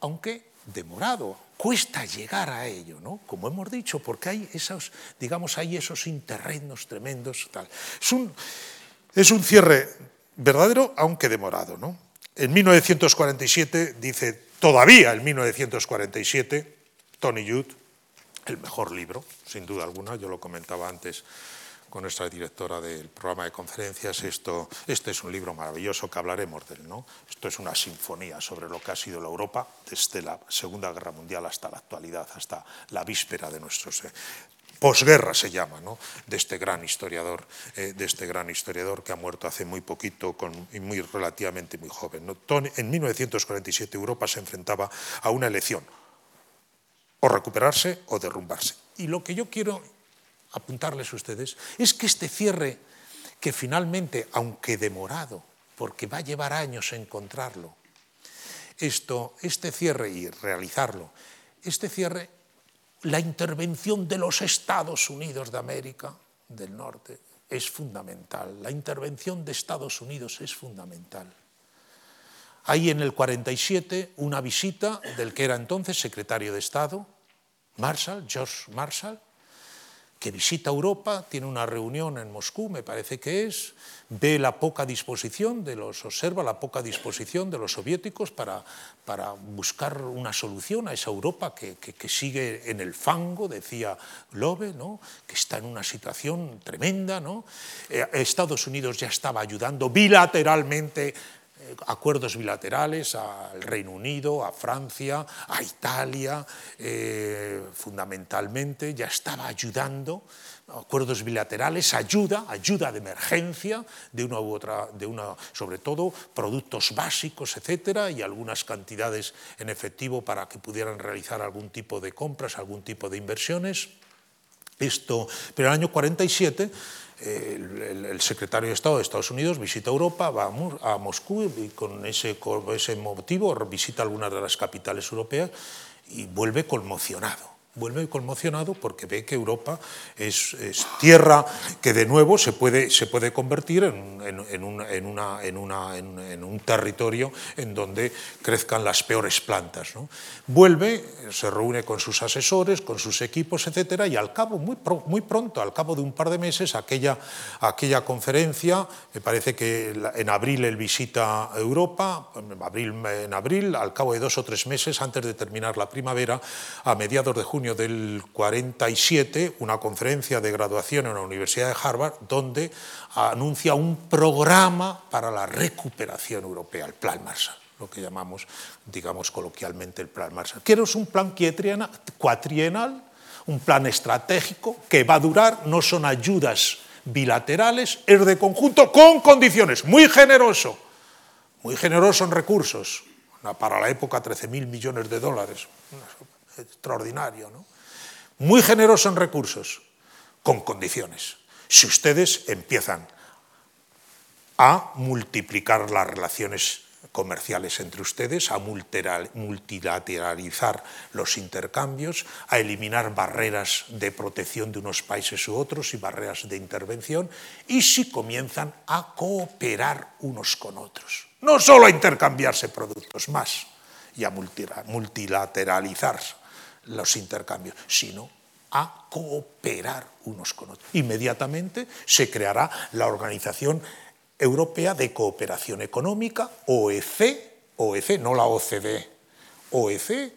aunque demorado, cuesta llegar a ello, ¿no? Como hemos dicho, porque hay esos, digamos, hay esos interregnos tremendos, tal. Es un, es un cierre verdadero, aunque demorado, ¿no? En 1947 dice, todavía en 1947, Tony Judd, el mejor libro, sin duda alguna, yo lo comentaba antes con nuestra directora del programa de conferencias, esto, este es un libro maravilloso que hablaremos de él. ¿no? Esto es una sinfonía sobre lo que ha sido la Europa desde la Segunda Guerra Mundial hasta la actualidad, hasta la víspera de nuestros... Eh, posguerra se llama, ¿no? de este gran historiador, eh, de este gran historiador que ha muerto hace muy poquito y muy relativamente muy joven. ¿no? En 1947 Europa se enfrentaba a una elección, o recuperarse o derrumbarse. Y lo que yo quiero apuntarles a ustedes es que este cierre, que finalmente, aunque demorado, porque va a llevar años encontrarlo, esto, este cierre y realizarlo, este cierre, la intervención de los Estados Unidos de América del Norte es fundamental. La intervención de Estados Unidos es fundamental. Hay en el 47 una visita del que era entonces secretario de Estado, Marshall, George Marshall, que visita Europa, tiene una reunión en Moscú, me parece que es, ve la poca disposición de los, observa la poca disposición de los soviéticos para, para buscar una solución a esa Europa que, que, sigue en el fango, decía Lobe, ¿no? que está en una situación tremenda. ¿no? Eh, Estados Unidos ya estaba ayudando bilateralmente acuerdos bilaterales al Reino Unido, a Francia, a Italia, eh, fundamentalmente, ya estaba ayudando, acuerdos bilaterales, ayuda, ayuda de emergencia, de una u otra, de una, sobre todo productos básicos, etcétera, y algunas cantidades en efectivo para que pudieran realizar algún tipo de compras, algún tipo de inversiones. Pero en el año 47 el, secretario de Estado de Estados Unidos visita Europa, va a, Moscú y con ese, con ese motivo visita algunas de las capitales europeas y vuelve conmocionado, vuelve conmocionado porque ve que Europa es, tierra que de nuevo se puede, se puede convertir en, un territorio en donde crezcan las peores plantas. Vuelve, se reúne con sus asesores, con sus equipos, etcétera, y al cabo, muy, muy pronto, al cabo de un par de meses, aquella, aquella conferencia, me parece que en abril él visita Europa, en abril, en abril, al cabo de dos o tres meses, antes de terminar la primavera, a mediados de junio, del 47 una conferencia de graduación en la Universidad de Harvard donde anuncia un programa para la recuperación europea, el Plan Marshall lo que llamamos, digamos coloquialmente, el Plan Marshall. Quiero un plan cuatrienal, un plan estratégico que va a durar, no son ayudas bilaterales, es de conjunto con condiciones, muy generoso, muy generoso en recursos, para la época 13.000 millones de dólares, extraordinario, ¿no? muy generoso en recursos, con condiciones. Si ustedes empiezan a multiplicar las relaciones comerciales entre ustedes, a multilateralizar los intercambios, a eliminar barreras de protección de unos países u otros y barreras de intervención, y si comienzan a cooperar unos con otros. No solo a intercambiarse productos más y a multilateralizarse los intercambios, sino a cooperar unos con otros. Inmediatamente se creará la Organización Europea de Cooperación Económica, OEC, OEC, no la OCDE, OEC,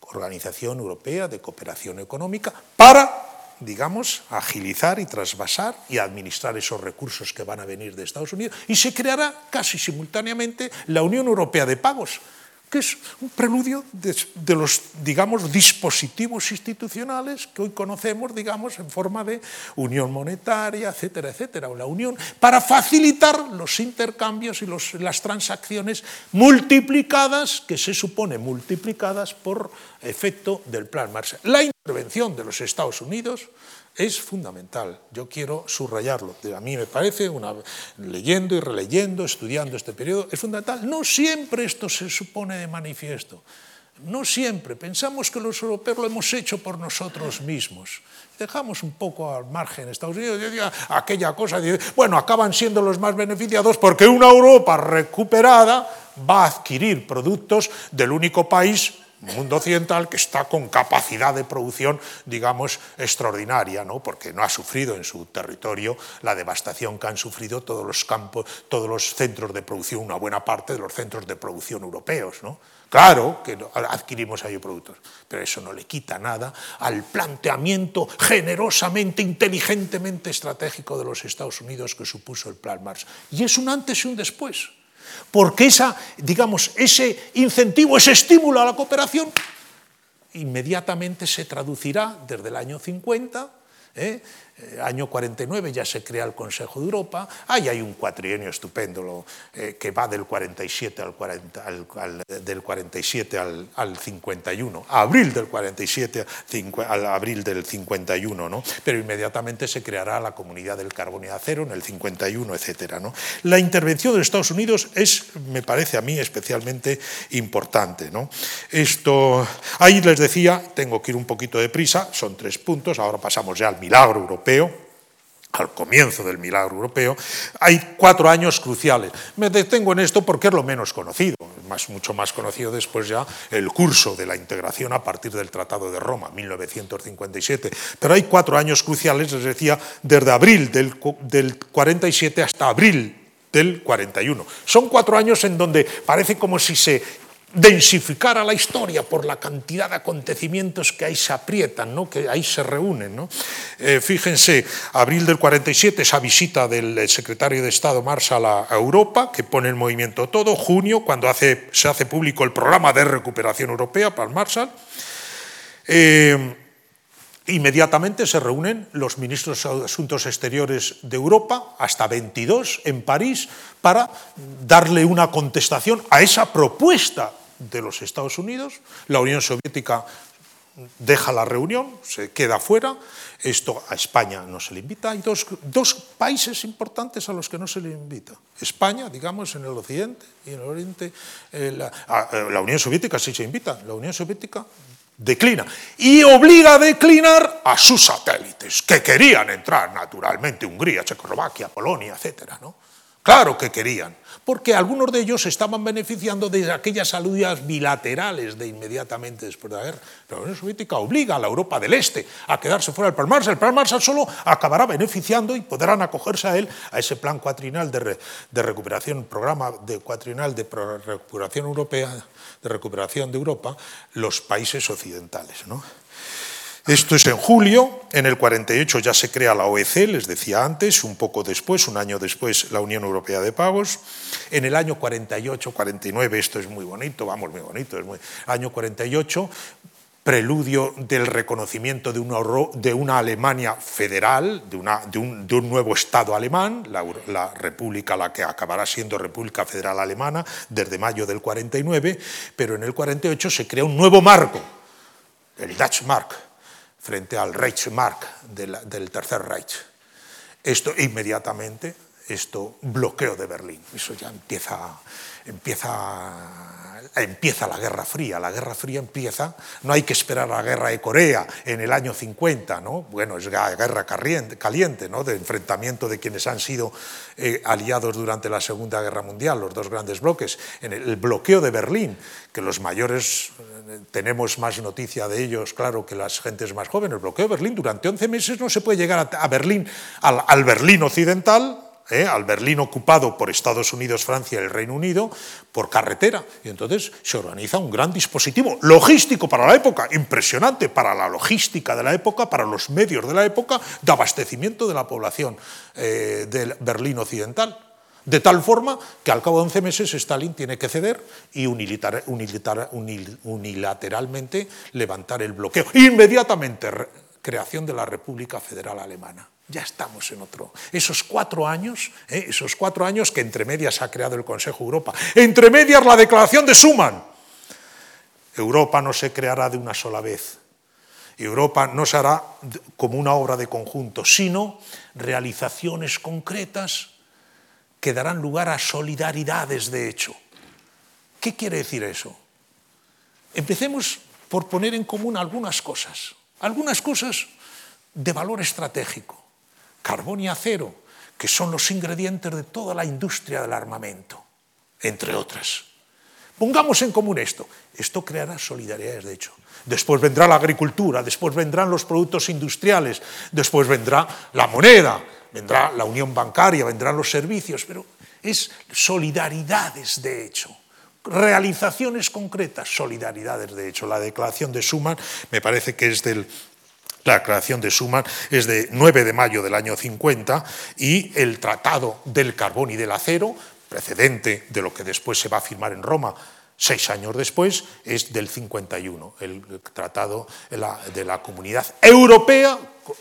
Organización Europea de Cooperación Económica, para, digamos, agilizar y trasvasar y administrar esos recursos que van a venir de Estados Unidos, y se creará casi simultáneamente la Unión Europea de Pagos, que es un preludio de, los, digamos, dispositivos institucionales que hoy conocemos, digamos, en forma de unión monetaria, etcétera, etcétera, o la unión, para facilitar los intercambios y las transacciones multiplicadas, que se supone multiplicadas por efecto del Plan Marshall. La intervención de los Estados Unidos es fundamental. Yo quiero subrayarlo. A mí me parece, una, leyendo y releyendo, estudiando este periodo, es fundamental. No siempre esto se supone de manifiesto. No siempre. Pensamos que los europeos lo hemos hecho por nosotros mismos. Dejamos un poco al margen Estados Unidos. aquella cosa bueno, acaban siendo los más beneficiados porque una Europa recuperada va a adquirir productos del único país mundo occidental que está con capacidad de producción, digamos, extraordinaria, ¿no? porque no ha sufrido en su territorio la devastación que han sufrido todos los campos, todos los centros de producción, una buena parte de los centros de producción europeos. ¿no? Claro que adquirimos ahí productos, pero eso no le quita nada al planteamiento generosamente, inteligentemente estratégico de los Estados Unidos que supuso el Plan Marshall. Y es un antes y un después porque esa, digamos, ese incentivo, ese estímulo a la cooperación, inmediatamente se traducirá desde el año 50 ¿eh? Eh, año 49 ya se crea el Consejo de Europa, ahí hay un cuatrienio estupendo eh, que va del 47 al, 40, al, del 47 al, al, 51, abril del 47 al abril del 51, ¿no? pero inmediatamente se creará la Comunidad del Carbón y Acero en el 51, etc. ¿no? La intervención de Estados Unidos es, me parece a mí, especialmente importante. ¿no? Esto, ahí les decía, tengo que ir un poquito de prisa, son tres puntos, ahora pasamos ya al milagro europeo al comienzo del milagro europeo, hay cuatro años cruciales. Me detengo en esto porque es lo menos conocido, más, mucho más conocido después ya el curso de la integración a partir del Tratado de Roma, 1957. Pero hay cuatro años cruciales, les decía, desde abril del, del 47 hasta abril del 41. Son cuatro años en donde parece como si se densificar a la historia por la cantidad de acontecimientos que ahí se aprietan, ¿no? que ahí se reúnen. ¿no? Eh, fíjense, abril del 47, esa visita del secretario de Estado Marshall a Europa, que pone en movimiento todo, junio, cuando se hace público el programa de recuperación europea para Marshall. Eh, Inmediatamente se reúnen los ministros de Asuntos Exteriores de Europa, hasta 22 en París, para darle una contestación a esa propuesta de los Estados Unidos. La Unión Soviética deja la reunión, se queda fuera. Esto a España no se le invita. Hay dos, países importantes a los que no se le invita. España, digamos, en el occidente y en el oriente. Eh, la, eh, la Unión Soviética sí se invita. La Unión Soviética declina y obliga a declinar a sus satélites, que querían entrar naturalmente, Hungría, Checoslovaquia, Polonia, etc. ¿no? Claro que querían, porque algunos de ellos estaban beneficiando de aquellas ayudas bilaterales de inmediatamente después de la guerra. La Unión Soviética obliga a la Europa del Este a quedarse fuera del Plan Marshall. El Plan Marshall solo acabará beneficiando y podrán acogerse a él, a ese plan cuatrinal de, de recuperación, programa de cuatrinal de recuperación europea, de recuperación de Europa, los países occidentales. ¿no? Esto es en julio, en el 48 ya se crea la OEC, les decía antes, un poco después, un año después, la Unión Europea de Pagos. En el año 48, 49, esto es muy bonito, vamos, muy bonito. Año 48, preludio del reconocimiento de una, Alemania federal, de, un, nuevo Estado alemán, la, la, república, la que acabará siendo República Federal Alemana, desde mayo del 49, pero en el 48 se crea un nuevo marco, el Dutch Mark, frente al Reichsmark del, del Tercer Reich. Esto inmediatamente, esto bloqueo de Berlín. Eso ya empieza, empieza empieza la Guerra Fría. La Guerra Fría empieza, no hay que esperar a la Guerra de Corea en el año 50, ¿no? Bueno, es guerra caliente, ¿no? De enfrentamiento de quienes han sido eh, aliados durante la Segunda Guerra Mundial, los dos grandes bloques. En el, bloqueo de Berlín, que los mayores eh, tenemos más noticia de ellos, claro, que las gentes más jóvenes. El bloqueo de Berlín durante 11 meses no se puede llegar a, Berlín, al, al Berlín occidental, ¿eh? al Berlín ocupado por Estados Unidos, Francia y el Reino Unido, por carretera. Y entonces se organiza un gran dispositivo logístico para la época, impresionante para la logística de la época, para los medios de la época, de abastecimiento de la población eh, del Berlín occidental. De tal forma que al cabo de 11 meses Stalin tiene que ceder y unilateralmente levantar el bloqueo. Inmediatamente creación de la República Federal Alemana. Ya estamos en otro. Esos cuatro años, ¿eh? esos cuatro años que entre medias ha creado el Consejo Europa, entre medias la declaración de Schuman. Europa no se creará de una sola vez. Europa no se hará como una obra de conjunto, sino realizaciones concretas que darán lugar a solidaridades de hecho. ¿Qué quiere decir eso? Empecemos por poner en común algunas cosas, algunas cosas de valor estratégico carbón y acero, que son los ingredientes de toda la industria del armamento, entre otras. Pongamos en común esto. Esto creará solidaridades, de hecho. Después vendrá la agricultura, después vendrán los productos industriales, después vendrá la moneda, vendrá la unión bancaria, vendrán los servicios, pero es solidaridades, de hecho realizaciones concretas, solidaridades de hecho. La declaración de Schuman me parece que es del la creación de Schuman es de 9 de mayo del año 50 y el Tratado del Carbón y del Acero, precedente de lo que después se va a firmar en Roma seis años después, es del 51. El Tratado de la Comunidad Europea,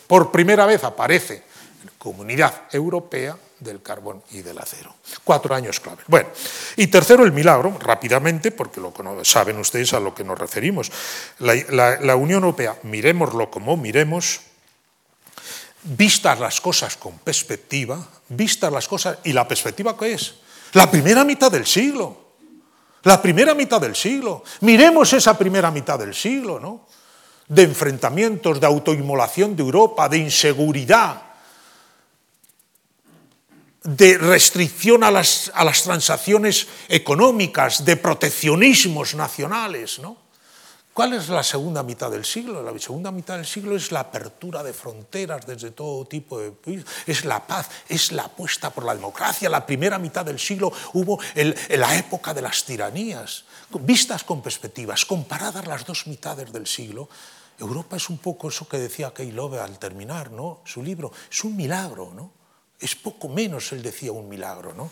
por primera vez aparece Comunidad Europea del carbón y del acero. Cuatro años clave. Bueno, y tercero, el milagro, rápidamente, porque lo saben ustedes a lo que nos referimos. La, Unión Europea, miremoslo como miremos, vistas las cosas con perspectiva, vistas las cosas, ¿y la perspectiva qué es? La primera mitad del siglo. La primera mitad del siglo. Miremos esa primera mitad del siglo, ¿no? De enfrentamientos, de autoinmolación de Europa, de inseguridad, de restricción a las, a las, transacciones económicas, de proteccionismos nacionales. ¿no? ¿Cuál es la segunda mitad del siglo? La segunda mitad del siglo es la apertura de fronteras desde todo tipo de es la paz, es la apuesta por la democracia. La primera mitad del siglo hubo el, la época de las tiranías. Vistas con perspectivas, comparadas las dos mitades del siglo, Europa es un poco eso que decía Kay Love al terminar ¿no? su libro, es un milagro, ¿no? Es poco menos, él decía, un milagro, ¿no?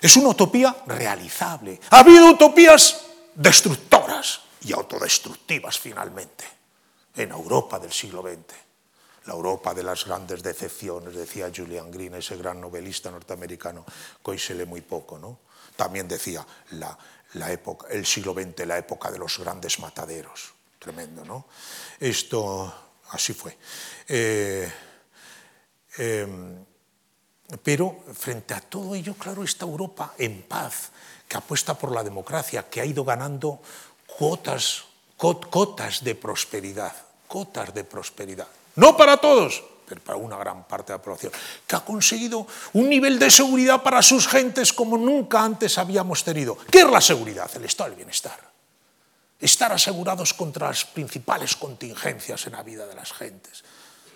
Es una utopía realizable. Ha habido utopías destructoras y autodestructivas finalmente en Europa del siglo XX. La Europa de las grandes decepciones, decía Julian Green, ese gran novelista norteamericano, que se lee muy poco, ¿no? También decía la, la época, el siglo XX, la época de los grandes mataderos. Tremendo, ¿no? Esto así fue. Eh, eh, pero frente a todo ello, claro, esta Europa en paz, que apuesta por la democracia, que ha ido ganando cuotas cotas de prosperidad, cotas de prosperidad. No para todos, pero para una gran parte de la población, que ha conseguido un nivel de seguridad para sus gentes como nunca antes habíamos tenido. ¿Qué es la seguridad? El estado del bienestar. Estar asegurados contra las principales contingencias en la vida de las gentes.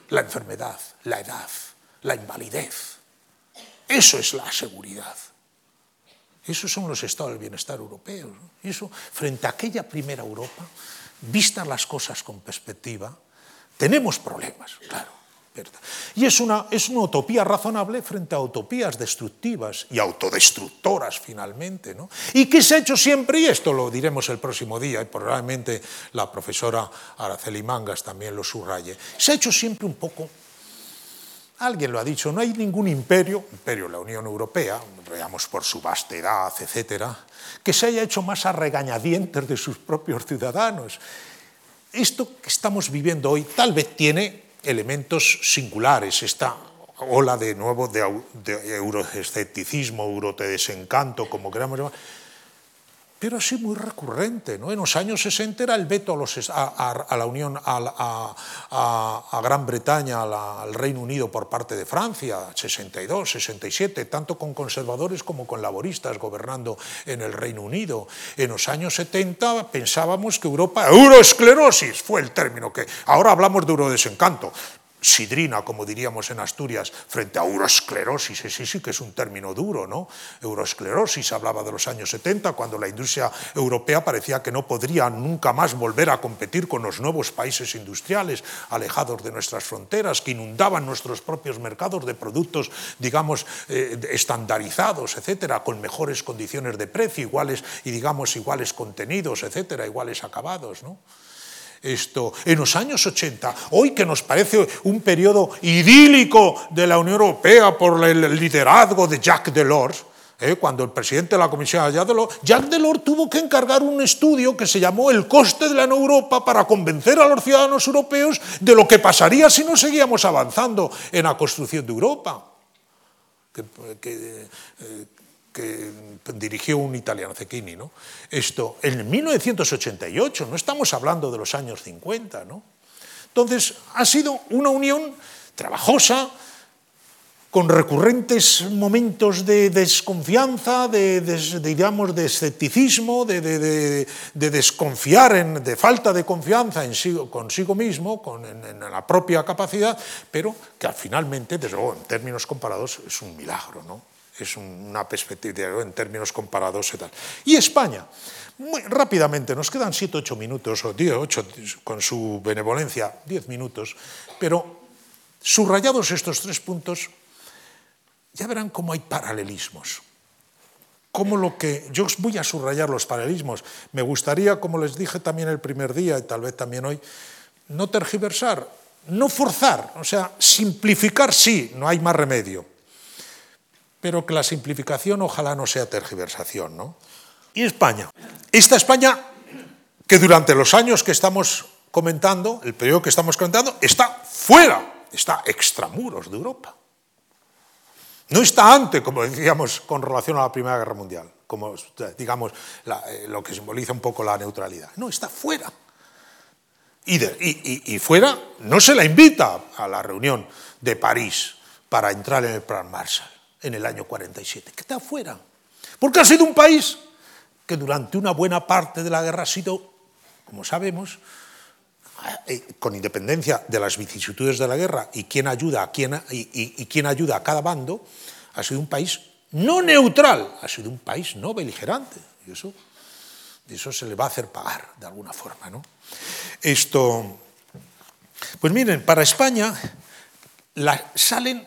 La enfermedad, la edad, la invalidez. Eso es la seguridad. Esos son los estados del bienestar europeos. Eso, frente a aquella primera Europa, vistas las cosas con perspectiva, tenemos problemas, claro. Y es una, es una utopía razonable frente a utopías destructivas y autodestructoras finalmente. ¿no? ¿Y qué se ha hecho siempre? Y esto lo diremos el próximo día, y probablemente la profesora Araceli Mangas también lo subraye. Se ha hecho siempre un poco Alguien lo ha dicho, no hay ningún imperio, imperio la Unión Europea, veamos por su vastedad, etcétera, que se haya hecho más a regañadientes de sus propios ciudadanos. Esto que estamos viviendo hoy tal vez tiene elementos singulares, esta ola de nuevo de, de euroescepticismo, eurodesencanto, como queramos llamar, pero así muy recurrente. ¿no? En los años 60 era el veto a, la Unión, a, Gran Bretaña, al Reino Unido por parte de Francia, 62, 67, tanto con conservadores como con laboristas gobernando en el Reino Unido. En los años 70 pensábamos que Europa, euroesclerosis fue el término que ahora hablamos de eurodesencanto sidrina, como diríamos en Asturias, frente a euroesclerosis, ese sí que es un término duro, ¿no? Euroesclerosis hablaba de los años 70, cuando la industria europea parecía que no podría nunca más volver a competir con los nuevos países industriales alejados de nuestras fronteras, que inundaban nuestros propios mercados de productos, digamos, eh, estandarizados, etcétera, con mejores condiciones de precio, iguales y digamos iguales contenidos, etcétera, iguales acabados, ¿no? Esto en los años 80, hoy que nos parece un periodo idílico de la Unión Europea por el liderazgo de Jacques Delors, ¿eh? cuando el presidente de la Comisión Jacques Delors, Jacques Delors tuvo que encargar un estudio que se llamó El coste de la Europa para convencer a los ciudadanos europeos de lo que pasaría si no seguíamos avanzando en la construcción de Europa. Que, eh, que dirigió un italiano, Cecchini, ¿no? Esto, en 1988, no estamos hablando de los años 50, ¿no? Entonces, ha sido una unión trabajosa, con recurrentes momentos de desconfianza, de, digamos, de escepticismo, de, desconfiar, en, de falta de confianza en consigo mismo, con, en, la propia capacidad, pero que finalmente, desde luego, en términos comparados, es un milagro, ¿no? Es una perspectiva en términos comparados y tal. Y España, muy rápidamente, nos quedan 7, 8 minutos, o 10, 8 con su benevolencia, 10 minutos, pero subrayados estos tres puntos, ya verán cómo hay paralelismos. Como lo que yo voy a subrayar los paralelismos. Me gustaría, como les dije también el primer día y tal vez también hoy, no tergiversar, no forzar, o sea, simplificar sí, no hay más remedio pero que la simplificación ojalá no sea tergiversación. ¿no? Y España. Esta España que durante los años que estamos comentando, el periodo que estamos comentando, está fuera, está extramuros de Europa. No está ante, como decíamos con relación a la Primera Guerra Mundial, como digamos eh, lo que simboliza un poco la neutralidad. No, está fuera. Y, y, fuera no se la invita a la reunión de París para entrar en el Plan Marshall en el año 47, que está fuera. Porque ha sido un país que durante una buena parte de la guerra ha sido, como sabemos, eh, con independencia de las vicisitudes de la guerra y quién ayuda a quién, y, quién ayuda a cada bando, ha sido un país no neutral, ha sido un país no beligerante. Y eso, eso se le va a hacer pagar de alguna forma. ¿no? Esto, pues miren, para España salen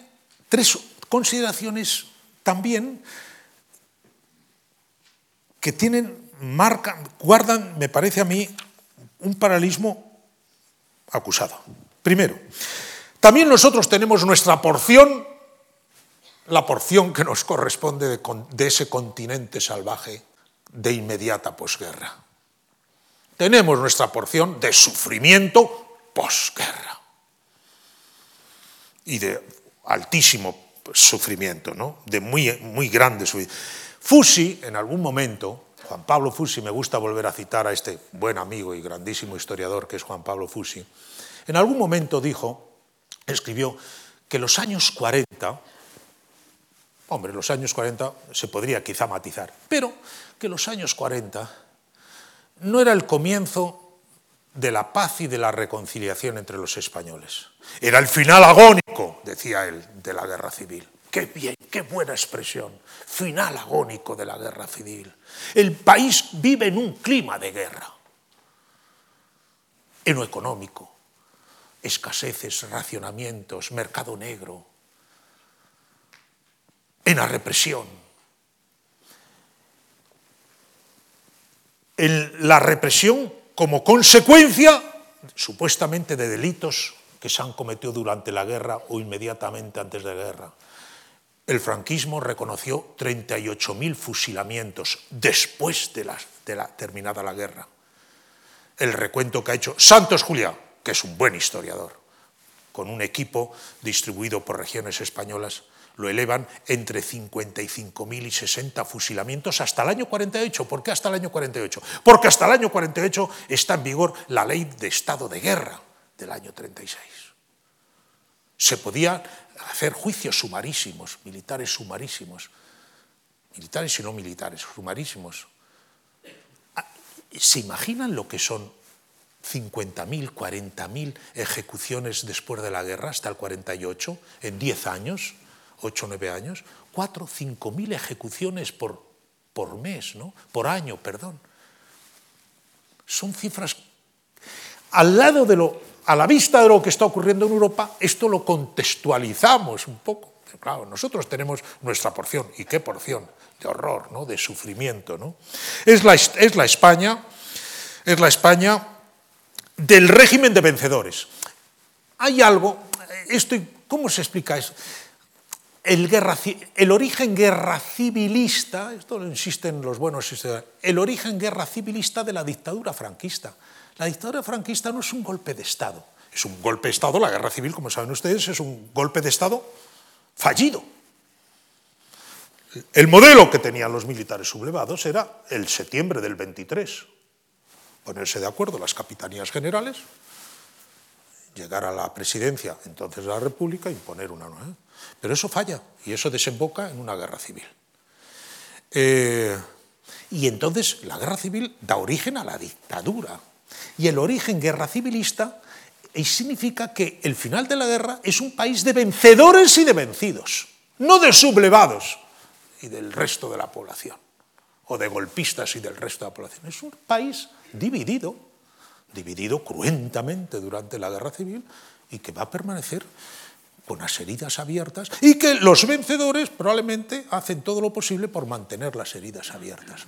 tres consideraciones también que tienen, marcan, guardan, me parece a mí, un paralelismo acusado. Primero, también nosotros tenemos nuestra porción, la porción que nos corresponde de, de ese continente salvaje de inmediata posguerra. Tenemos nuestra porción de sufrimiento posguerra y de altísimo sufrimiento, ¿no? de muy, muy grande sufrimiento. Fusi, en algún momento, Juan Pablo Fusi, me gusta volver a citar a este buen amigo y grandísimo historiador que es Juan Pablo Fusi, en algún momento dijo, escribió, que los años 40, hombre, los años 40 se podría quizá matizar, pero que los años 40 no era el comienzo de la paz y de la reconciliación entre los españoles. Era el final agónico, decía él, de la guerra civil. Qué bien, qué buena expresión. Final agónico de la guerra civil. El país vive en un clima de guerra. En lo económico, escaseces, racionamientos, mercado negro, en la represión. En la represión como consecuencia, supuestamente, de delitos que se han cometido durante la guerra o inmediatamente antes de la guerra. El franquismo reconoció 38.000 fusilamientos después de la, terminada la guerra. El recuento que ha hecho Santos Juliá, que es un buen historiador, con un equipo distribuido por regiones españolas, lo elevan entre 55.000 y 60 fusilamientos hasta el año 48. ¿Por qué hasta el año 48? Porque hasta el año 48 está en vigor la ley de estado de guerra del año 36. Se podían hacer juicios sumarísimos, militares sumarísimos, militares y no militares, sumarísimos. Ah, ¿Se imaginan lo que son 50.000, 40.000 ejecuciones después de la guerra hasta el 48, en 10 años, 8 o 9 años, 4 5.000 ejecuciones por, por mes, ¿no? por año, perdón. Son cifras al lado de lo, a la vista de lo que está ocurriendo en Europa, esto lo contextualizamos un poco. Claro, nosotros tenemos nuestra porción, ¿y qué porción? De horror, ¿no? de sufrimiento. ¿no? Es, la, es la España, es la España del régimen de vencedores. Hay algo, esto, ¿cómo se explica eso? El, origen guerra civilista, esto lo insisten los buenos el origen guerra civilista de la dictadura franquista. La dictadura franquista no es un golpe de Estado, es un golpe de Estado, la guerra civil, como saben ustedes, es un golpe de Estado fallido. El modelo que tenían los militares sublevados era el septiembre del 23, ponerse de acuerdo las capitanías generales, llegar a la presidencia entonces la República imponer una nueva. Pero eso falla y eso desemboca en una guerra civil. Eh, y entonces la guerra civil da origen a la dictadura. Y el origen guerra civilista significa que el final de la guerra es un país de vencedores y de vencidos, no de sublevados y del resto de la población, o de golpistas y del resto de la población. Es un país dividido, dividido cruentamente durante la guerra civil y que va a permanecer con las heridas abiertas y que los vencedores probablemente hacen todo lo posible por mantener las heridas abiertas.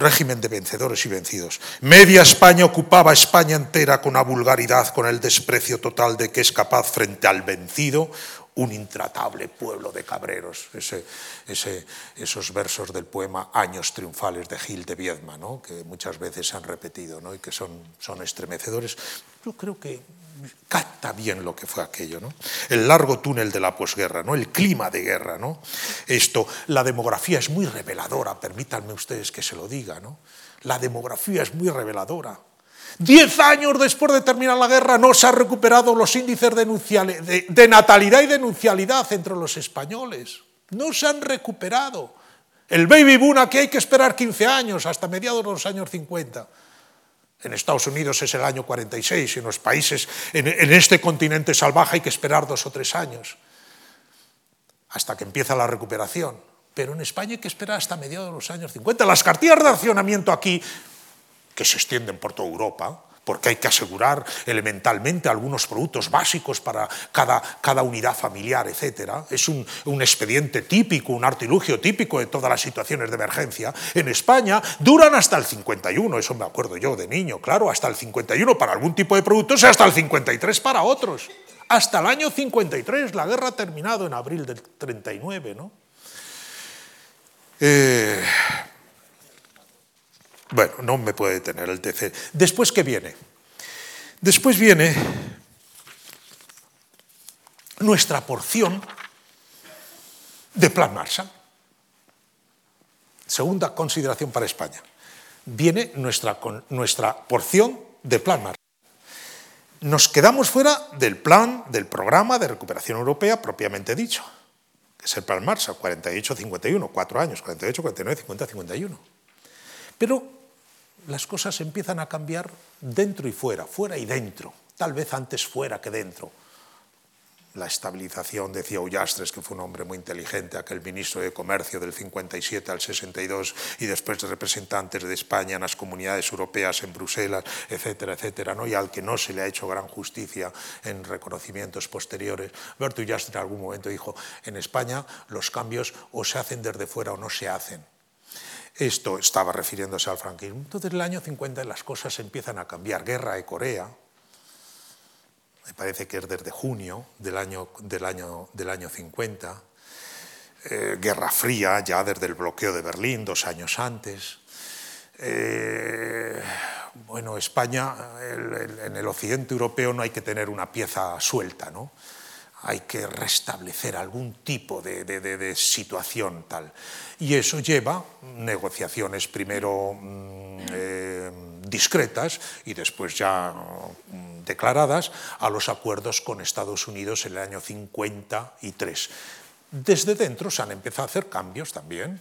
Régimen de vencedores y vencidos. Media España ocupaba España entera con una vulgaridad, con el desprecio total de que es capaz frente al vencido un intratable pueblo de cabreros, ese, ese, esos versos del poema Años triunfales de Gil de Viedma, ¿no? que muchas veces se han repetido ¿no? y que son, son estremecedores. Yo creo que capta bien lo que fue aquello, ¿no? El largo túnel de la posguerra, ¿no? El clima de guerra, ¿no? Esto, la demografía es muy reveladora, permítanme ustedes que se lo diga, ¿no? La demografía es muy reveladora. Diez años después de terminar la guerra no se han recuperado los índices de, natalidad y denuncialidad entre los españoles. No se han recuperado. El baby boom aquí hay que esperar 15 años, hasta mediados de los años 50. En Estados Unidos es el año 46, en los países, en, en este continente salvaje hay que esperar dos o tres años, hasta que empieza la recuperación. Pero en España hay que esperar hasta mediados de los años 50. Las cartillas de racionamiento aquí que se extienden por toda Europa, porque hay que asegurar elementalmente algunos productos básicos para cada, cada unidad familiar, etc. Es un, expediente típico, un artilugio típico de todas las situaciones de emergencia. En España duran hasta el 51, eso me acuerdo yo de niño, claro, hasta el 51 para algún tipo de productos y hasta el 53 para otros. Hasta el año 53, la guerra ha terminado en abril del 39, ¿no? Eh, bueno, no me puede detener el TC. Después, ¿qué viene? Después viene nuestra porción de Plan Marshall. Segunda consideración para España. Viene nuestra, nuestra porción de plan Marshall. Nos quedamos fuera del plan, del programa de recuperación europea propiamente dicho, es el plan Marshall, 48-51, cuatro años, 48, 49, 50, 51. Pero las cosas empiezan a cambiar dentro y fuera, fuera y dentro, tal vez antes fuera que dentro la estabilización, decía Ullastres, que fue un hombre muy inteligente, aquel ministro de Comercio del 57 al 62 y después de representantes de España en las comunidades europeas, en Bruselas, etcétera, etcétera, ¿no? y al que no se le ha hecho gran justicia en reconocimientos posteriores. Berto Ullastres en algún momento dijo, en España los cambios o se hacen desde fuera o no se hacen. Esto estaba refiriéndose al franquismo. Entonces, en el año 50 las cosas empiezan a cambiar. Guerra de Corea, me parece que es desde junio del año, del año, del año 50, eh, Guerra Fría, ya desde el bloqueo de Berlín, dos años antes. Eh, bueno, España, en el occidente europeo no hay que tener una pieza suelta, ¿no? Hay que restablecer algún tipo de, situación tal. Y eso lleva negociaciones primero mm, eh, discretas y después ya mm, declaradas a los acuerdos con Estados Unidos en el año 53. Desde dentro se han empezado a hacer cambios también.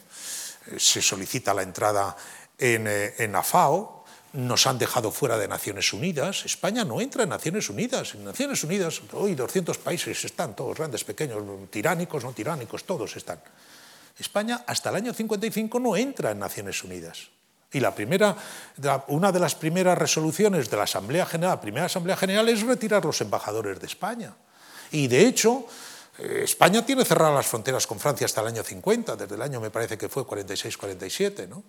Eh, se solicita la entrada en, eh, en AFAO, nos han dejado fuera de Naciones Unidas. España no entra en Naciones Unidas. En Naciones Unidas, hoy 200 países están, todos grandes, pequeños, tiránicos, no tiránicos, todos están. España hasta el año 55 no entra en Naciones Unidas. Y la primera, una de las primeras resoluciones de la Asamblea General, primera Asamblea General, es retirar los embajadores de España. Y de hecho, eh, España tiene cerradas las fronteras con Francia hasta el año 50, desde el año me parece que fue 46-47, ¿no?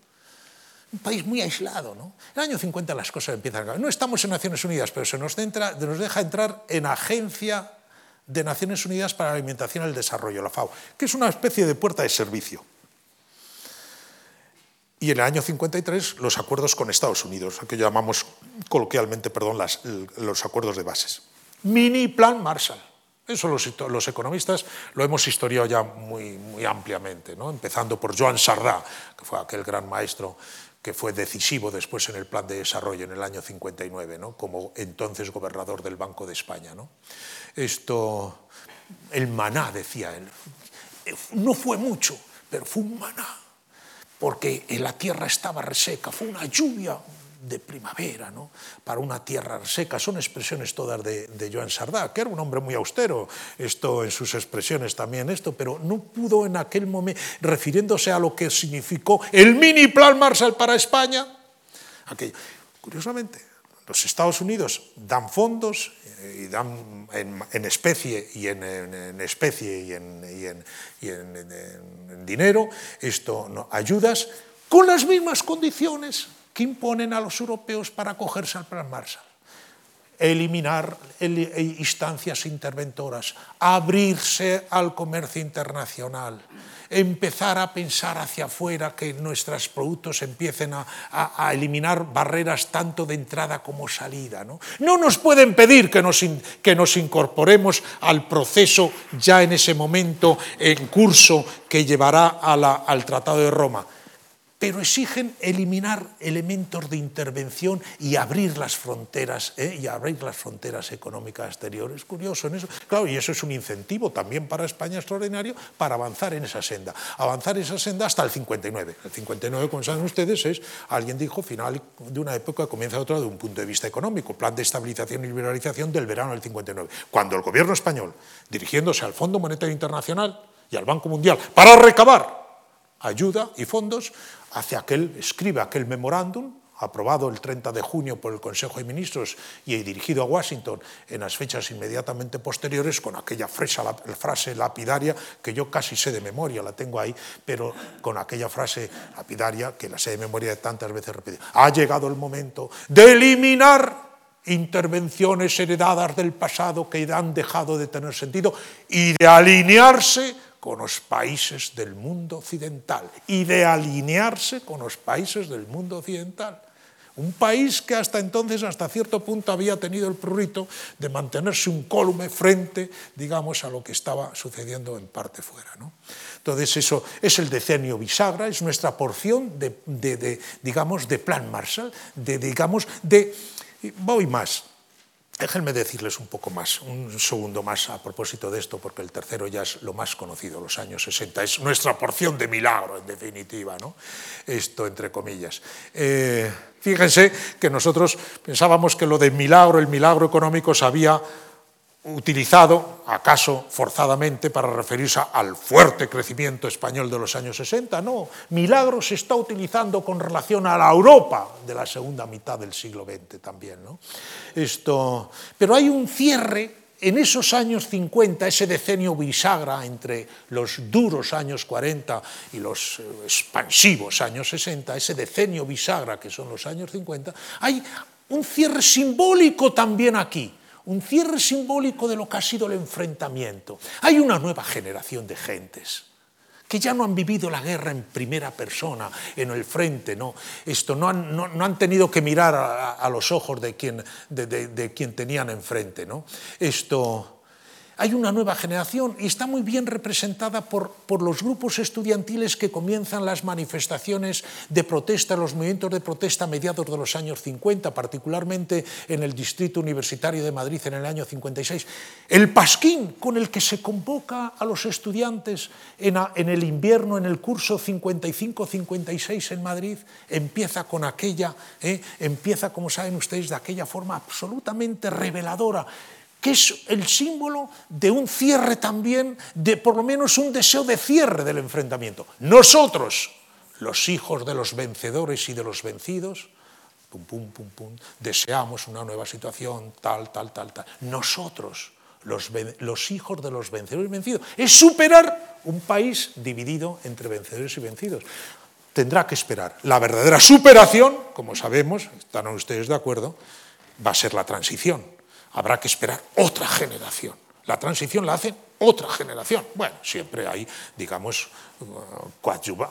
Un país muy aislado. ¿no? En el año 50 las cosas empiezan a cambiar. No estamos en Naciones Unidas, pero se nos, nos deja entrar en Agencia de Naciones Unidas para la Alimentación y el Desarrollo, la FAO, que es una especie de puerta de servicio. Y en el año 53 los acuerdos con Estados Unidos, que llamamos coloquialmente perdón, los acuerdos de bases. Mini Plan Marshall. Eso los, economistas lo hemos historiado ya muy, muy ampliamente, ¿no? empezando por Joan Sardá, que fue aquel gran maestro que fue decisivo después en el plan de desarrollo en el año 59, ¿no? como entonces gobernador del Banco de España. ¿no? Esto, el maná, decía él, no fue mucho, pero fue un maná, porque la tierra estaba reseca, fue una lluvia de primavera, ¿no? para una tierra seca. Son expresiones todas de, Joan Sardá, que era un hombre muy austero, esto en sus expresiones también, esto, pero no pudo en aquel momento, refiriéndose a lo que significó el mini plan Marshall para España, aquello. Curiosamente, los Estados Unidos dan fondos eh, y dan en, especie y en, especie y en, dinero, esto, ayudas con las mismas condiciones que imponen a los europeos para acogerse al Plan Marshall. Eliminar instancias interventoras, abrirse al comercio internacional, empezar a pensar hacia afuera que nuestros productos empiecen a, eliminar barreras tanto de entrada como salida. No, no nos pueden pedir que nos, que nos incorporemos al proceso ya en ese momento en curso que llevará al Tratado de Roma pero exigen eliminar elementos de intervención y abrir las fronteras ¿eh? y abrir las fronteras económicas exteriores. Curioso en eso. Claro, y eso es un incentivo también para España extraordinario para avanzar en esa senda. Avanzar esa senda hasta el 59. El 59, como saben ustedes, es, alguien dijo, final de una época comienza otra de un punto de vista económico, plan de estabilización y liberalización del verano del 59. Cuando el gobierno español, dirigiéndose al Fondo Monetario Internacional y al Banco Mundial para recabar ayuda y fondos, hace aquel, escribe aquel memorándum aprobado el 30 de junio por el Consejo de Ministros y dirigido a Washington en las fechas inmediatamente posteriores con aquella frase lapidaria que yo casi sé de memoria, la tengo ahí, pero con aquella frase lapidaria que la sé de memoria tantas veces repetida. Ha llegado el momento de eliminar intervenciones heredadas del pasado que han dejado de tener sentido y de alinearse con los países del mundo occidental y de alinearse con los países del mundo occidental. Un país que hasta entonces, hasta cierto punto, había tenido el prurito de mantenerse un cólume frente, digamos, a lo que estaba sucediendo en parte fuera. ¿no? Entonces, eso es el decenio bisagra, es nuestra porción de, de digamos, de plan Marshall, de, digamos, de... Voy más, Déjenme decirles un poco más, un segundo más a propósito de esto, porque el tercero ya es lo más conocido, los años 60, es nuestra porción de milagro, en definitiva, ¿no? Esto entre comillas. Eh, fíjense que nosotros pensábamos que lo de milagro, el milagro económico, se había utilizado, acaso forzadamente, para referirse al fuerte crecimiento español de los años 60. No, milagro se está utilizando con relación a la Europa de la segunda mitad del siglo XX también. ¿no? Esto, pero hay un cierre en esos años 50, ese decenio bisagra entre los duros años 40 y los eh, expansivos años 60, ese decenio bisagra que son los años 50, hay un cierre simbólico también aquí un cierre simbólico de lo que ha sido el enfrentamiento. Hay una nueva generación de gentes que ya no han vivido la guerra en primera persona, en el frente, no, Esto, no, han, no, han tenido que mirar a, los ojos de quien, de, de quien tenían enfrente. ¿no? Esto, hay una nueva generación y está muy bien representada por, por, los grupos estudiantiles que comienzan las manifestaciones de protesta, los movimientos de protesta a mediados de los años 50, particularmente en el Distrito Universitario de Madrid en el año 56. El pasquín con el que se convoca a los estudiantes en, en el invierno, en el curso 55-56 en Madrid, empieza con aquella, eh, empieza, como saben ustedes, de aquella forma absolutamente reveladora que es el símbolo de un cierre también, de por lo menos un deseo de cierre del enfrentamiento. Nosotros, los hijos de los vencedores y de los vencidos, pum, pum, pum, pum, deseamos una nueva situación, tal, tal, tal, tal. Nosotros, los, los hijos de los vencedores y vencidos, es superar un país dividido entre vencedores y vencidos. Tendrá que esperar. La verdadera superación, como sabemos, están ustedes de acuerdo, va a ser la transición habrá que esperar otra generación. La transición la hace otra generación. Bueno, siempre hay, digamos,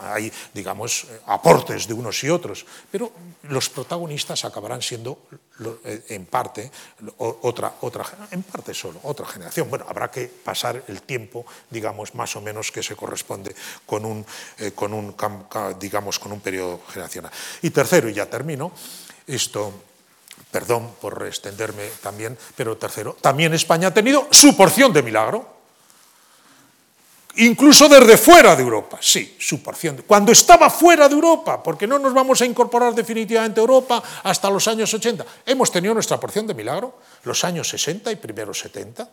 hay, digamos, aportes de unos y otros, pero los protagonistas acabarán siendo, eh, en parte, otra, otra, en parte solo, otra generación. Bueno, habrá que pasar el tiempo, digamos, más o menos que se corresponde con un, eh, con un digamos, con un periodo generacional. Y tercero, y ya termino, esto Perdón por extenderme también, pero tercero, también España ha tenido su porción de milagro. Incluso desde fuera de Europa, sí, su porción. Cuando estaba fuera de Europa, porque no nos vamos a incorporar definitivamente a Europa hasta los años 80, hemos tenido nuestra porción de milagro, los años 60 y primeros 70.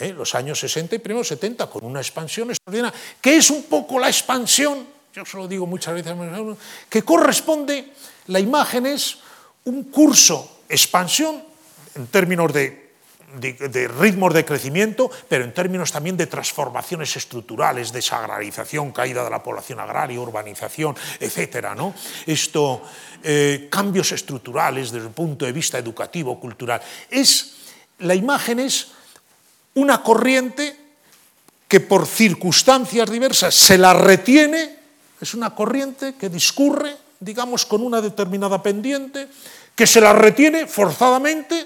¿eh? Los años 60 y primeros 70, con una expansión extraordinaria, que es un poco la expansión, yo se lo digo muchas veces, que corresponde, la imagen es un curso expansión en términos de, ritmos de crecimiento, pero en términos también de transformaciones estructurales, desagrarización, caída de la población agraria, urbanización, etcétera, ¿no? Esto, eh, cambios estructurales desde el punto de vista educativo, cultural. Es, la imagen es una corriente que por circunstancias diversas se la retiene, es una corriente que discurre, digamos, con una determinada pendiente, que se las retiene forzadamente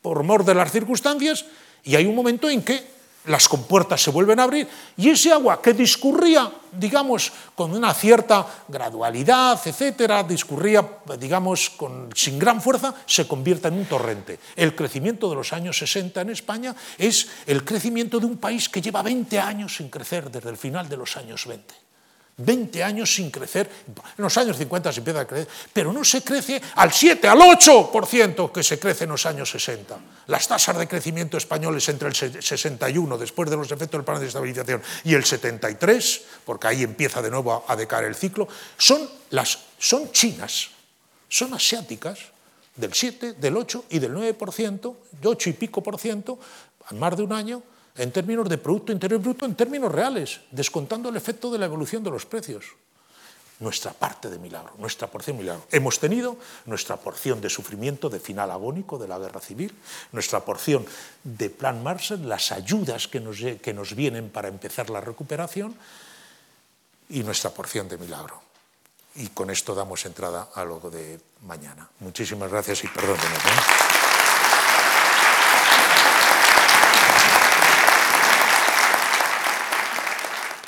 por mor de las circunstancias y hay un momento en que las compuertas se vuelven a abrir y ese agua que discurría, digamos, con una cierta gradualidad, etcétera, discurría, digamos, con, sin gran fuerza, se convierte en un torrente. El crecimiento de los años 60 en España es el crecimiento de un país que lleva 20 años sin crecer desde el final de los años 20. 20 años sin crecer. En los años 50 se empieza a crecer, pero no se crece al 7, al 8% que se crece en los años 60. Las tasas de crecimiento españoles entre el 61, después de los efectos del plan de estabilización, y el 73, porque ahí empieza de nuevo a decaer el ciclo, son, las, son chinas, son asiáticas, del 7, del 8 y del 9%, de 8 y pico por ciento, en más de un año, en términos de Producto Interior Bruto, en términos reales, descontando el efecto de la evolución de los precios. Nuestra parte de milagro, nuestra porción de milagro. Hemos tenido nuestra porción de sufrimiento de final agónico de la guerra civil, nuestra porción de Plan Marshall, las ayudas que nos, que nos vienen para empezar la recuperación y nuestra porción de milagro. y con esto damos entrada a lo de mañana. Muchísimas gracias y perdón.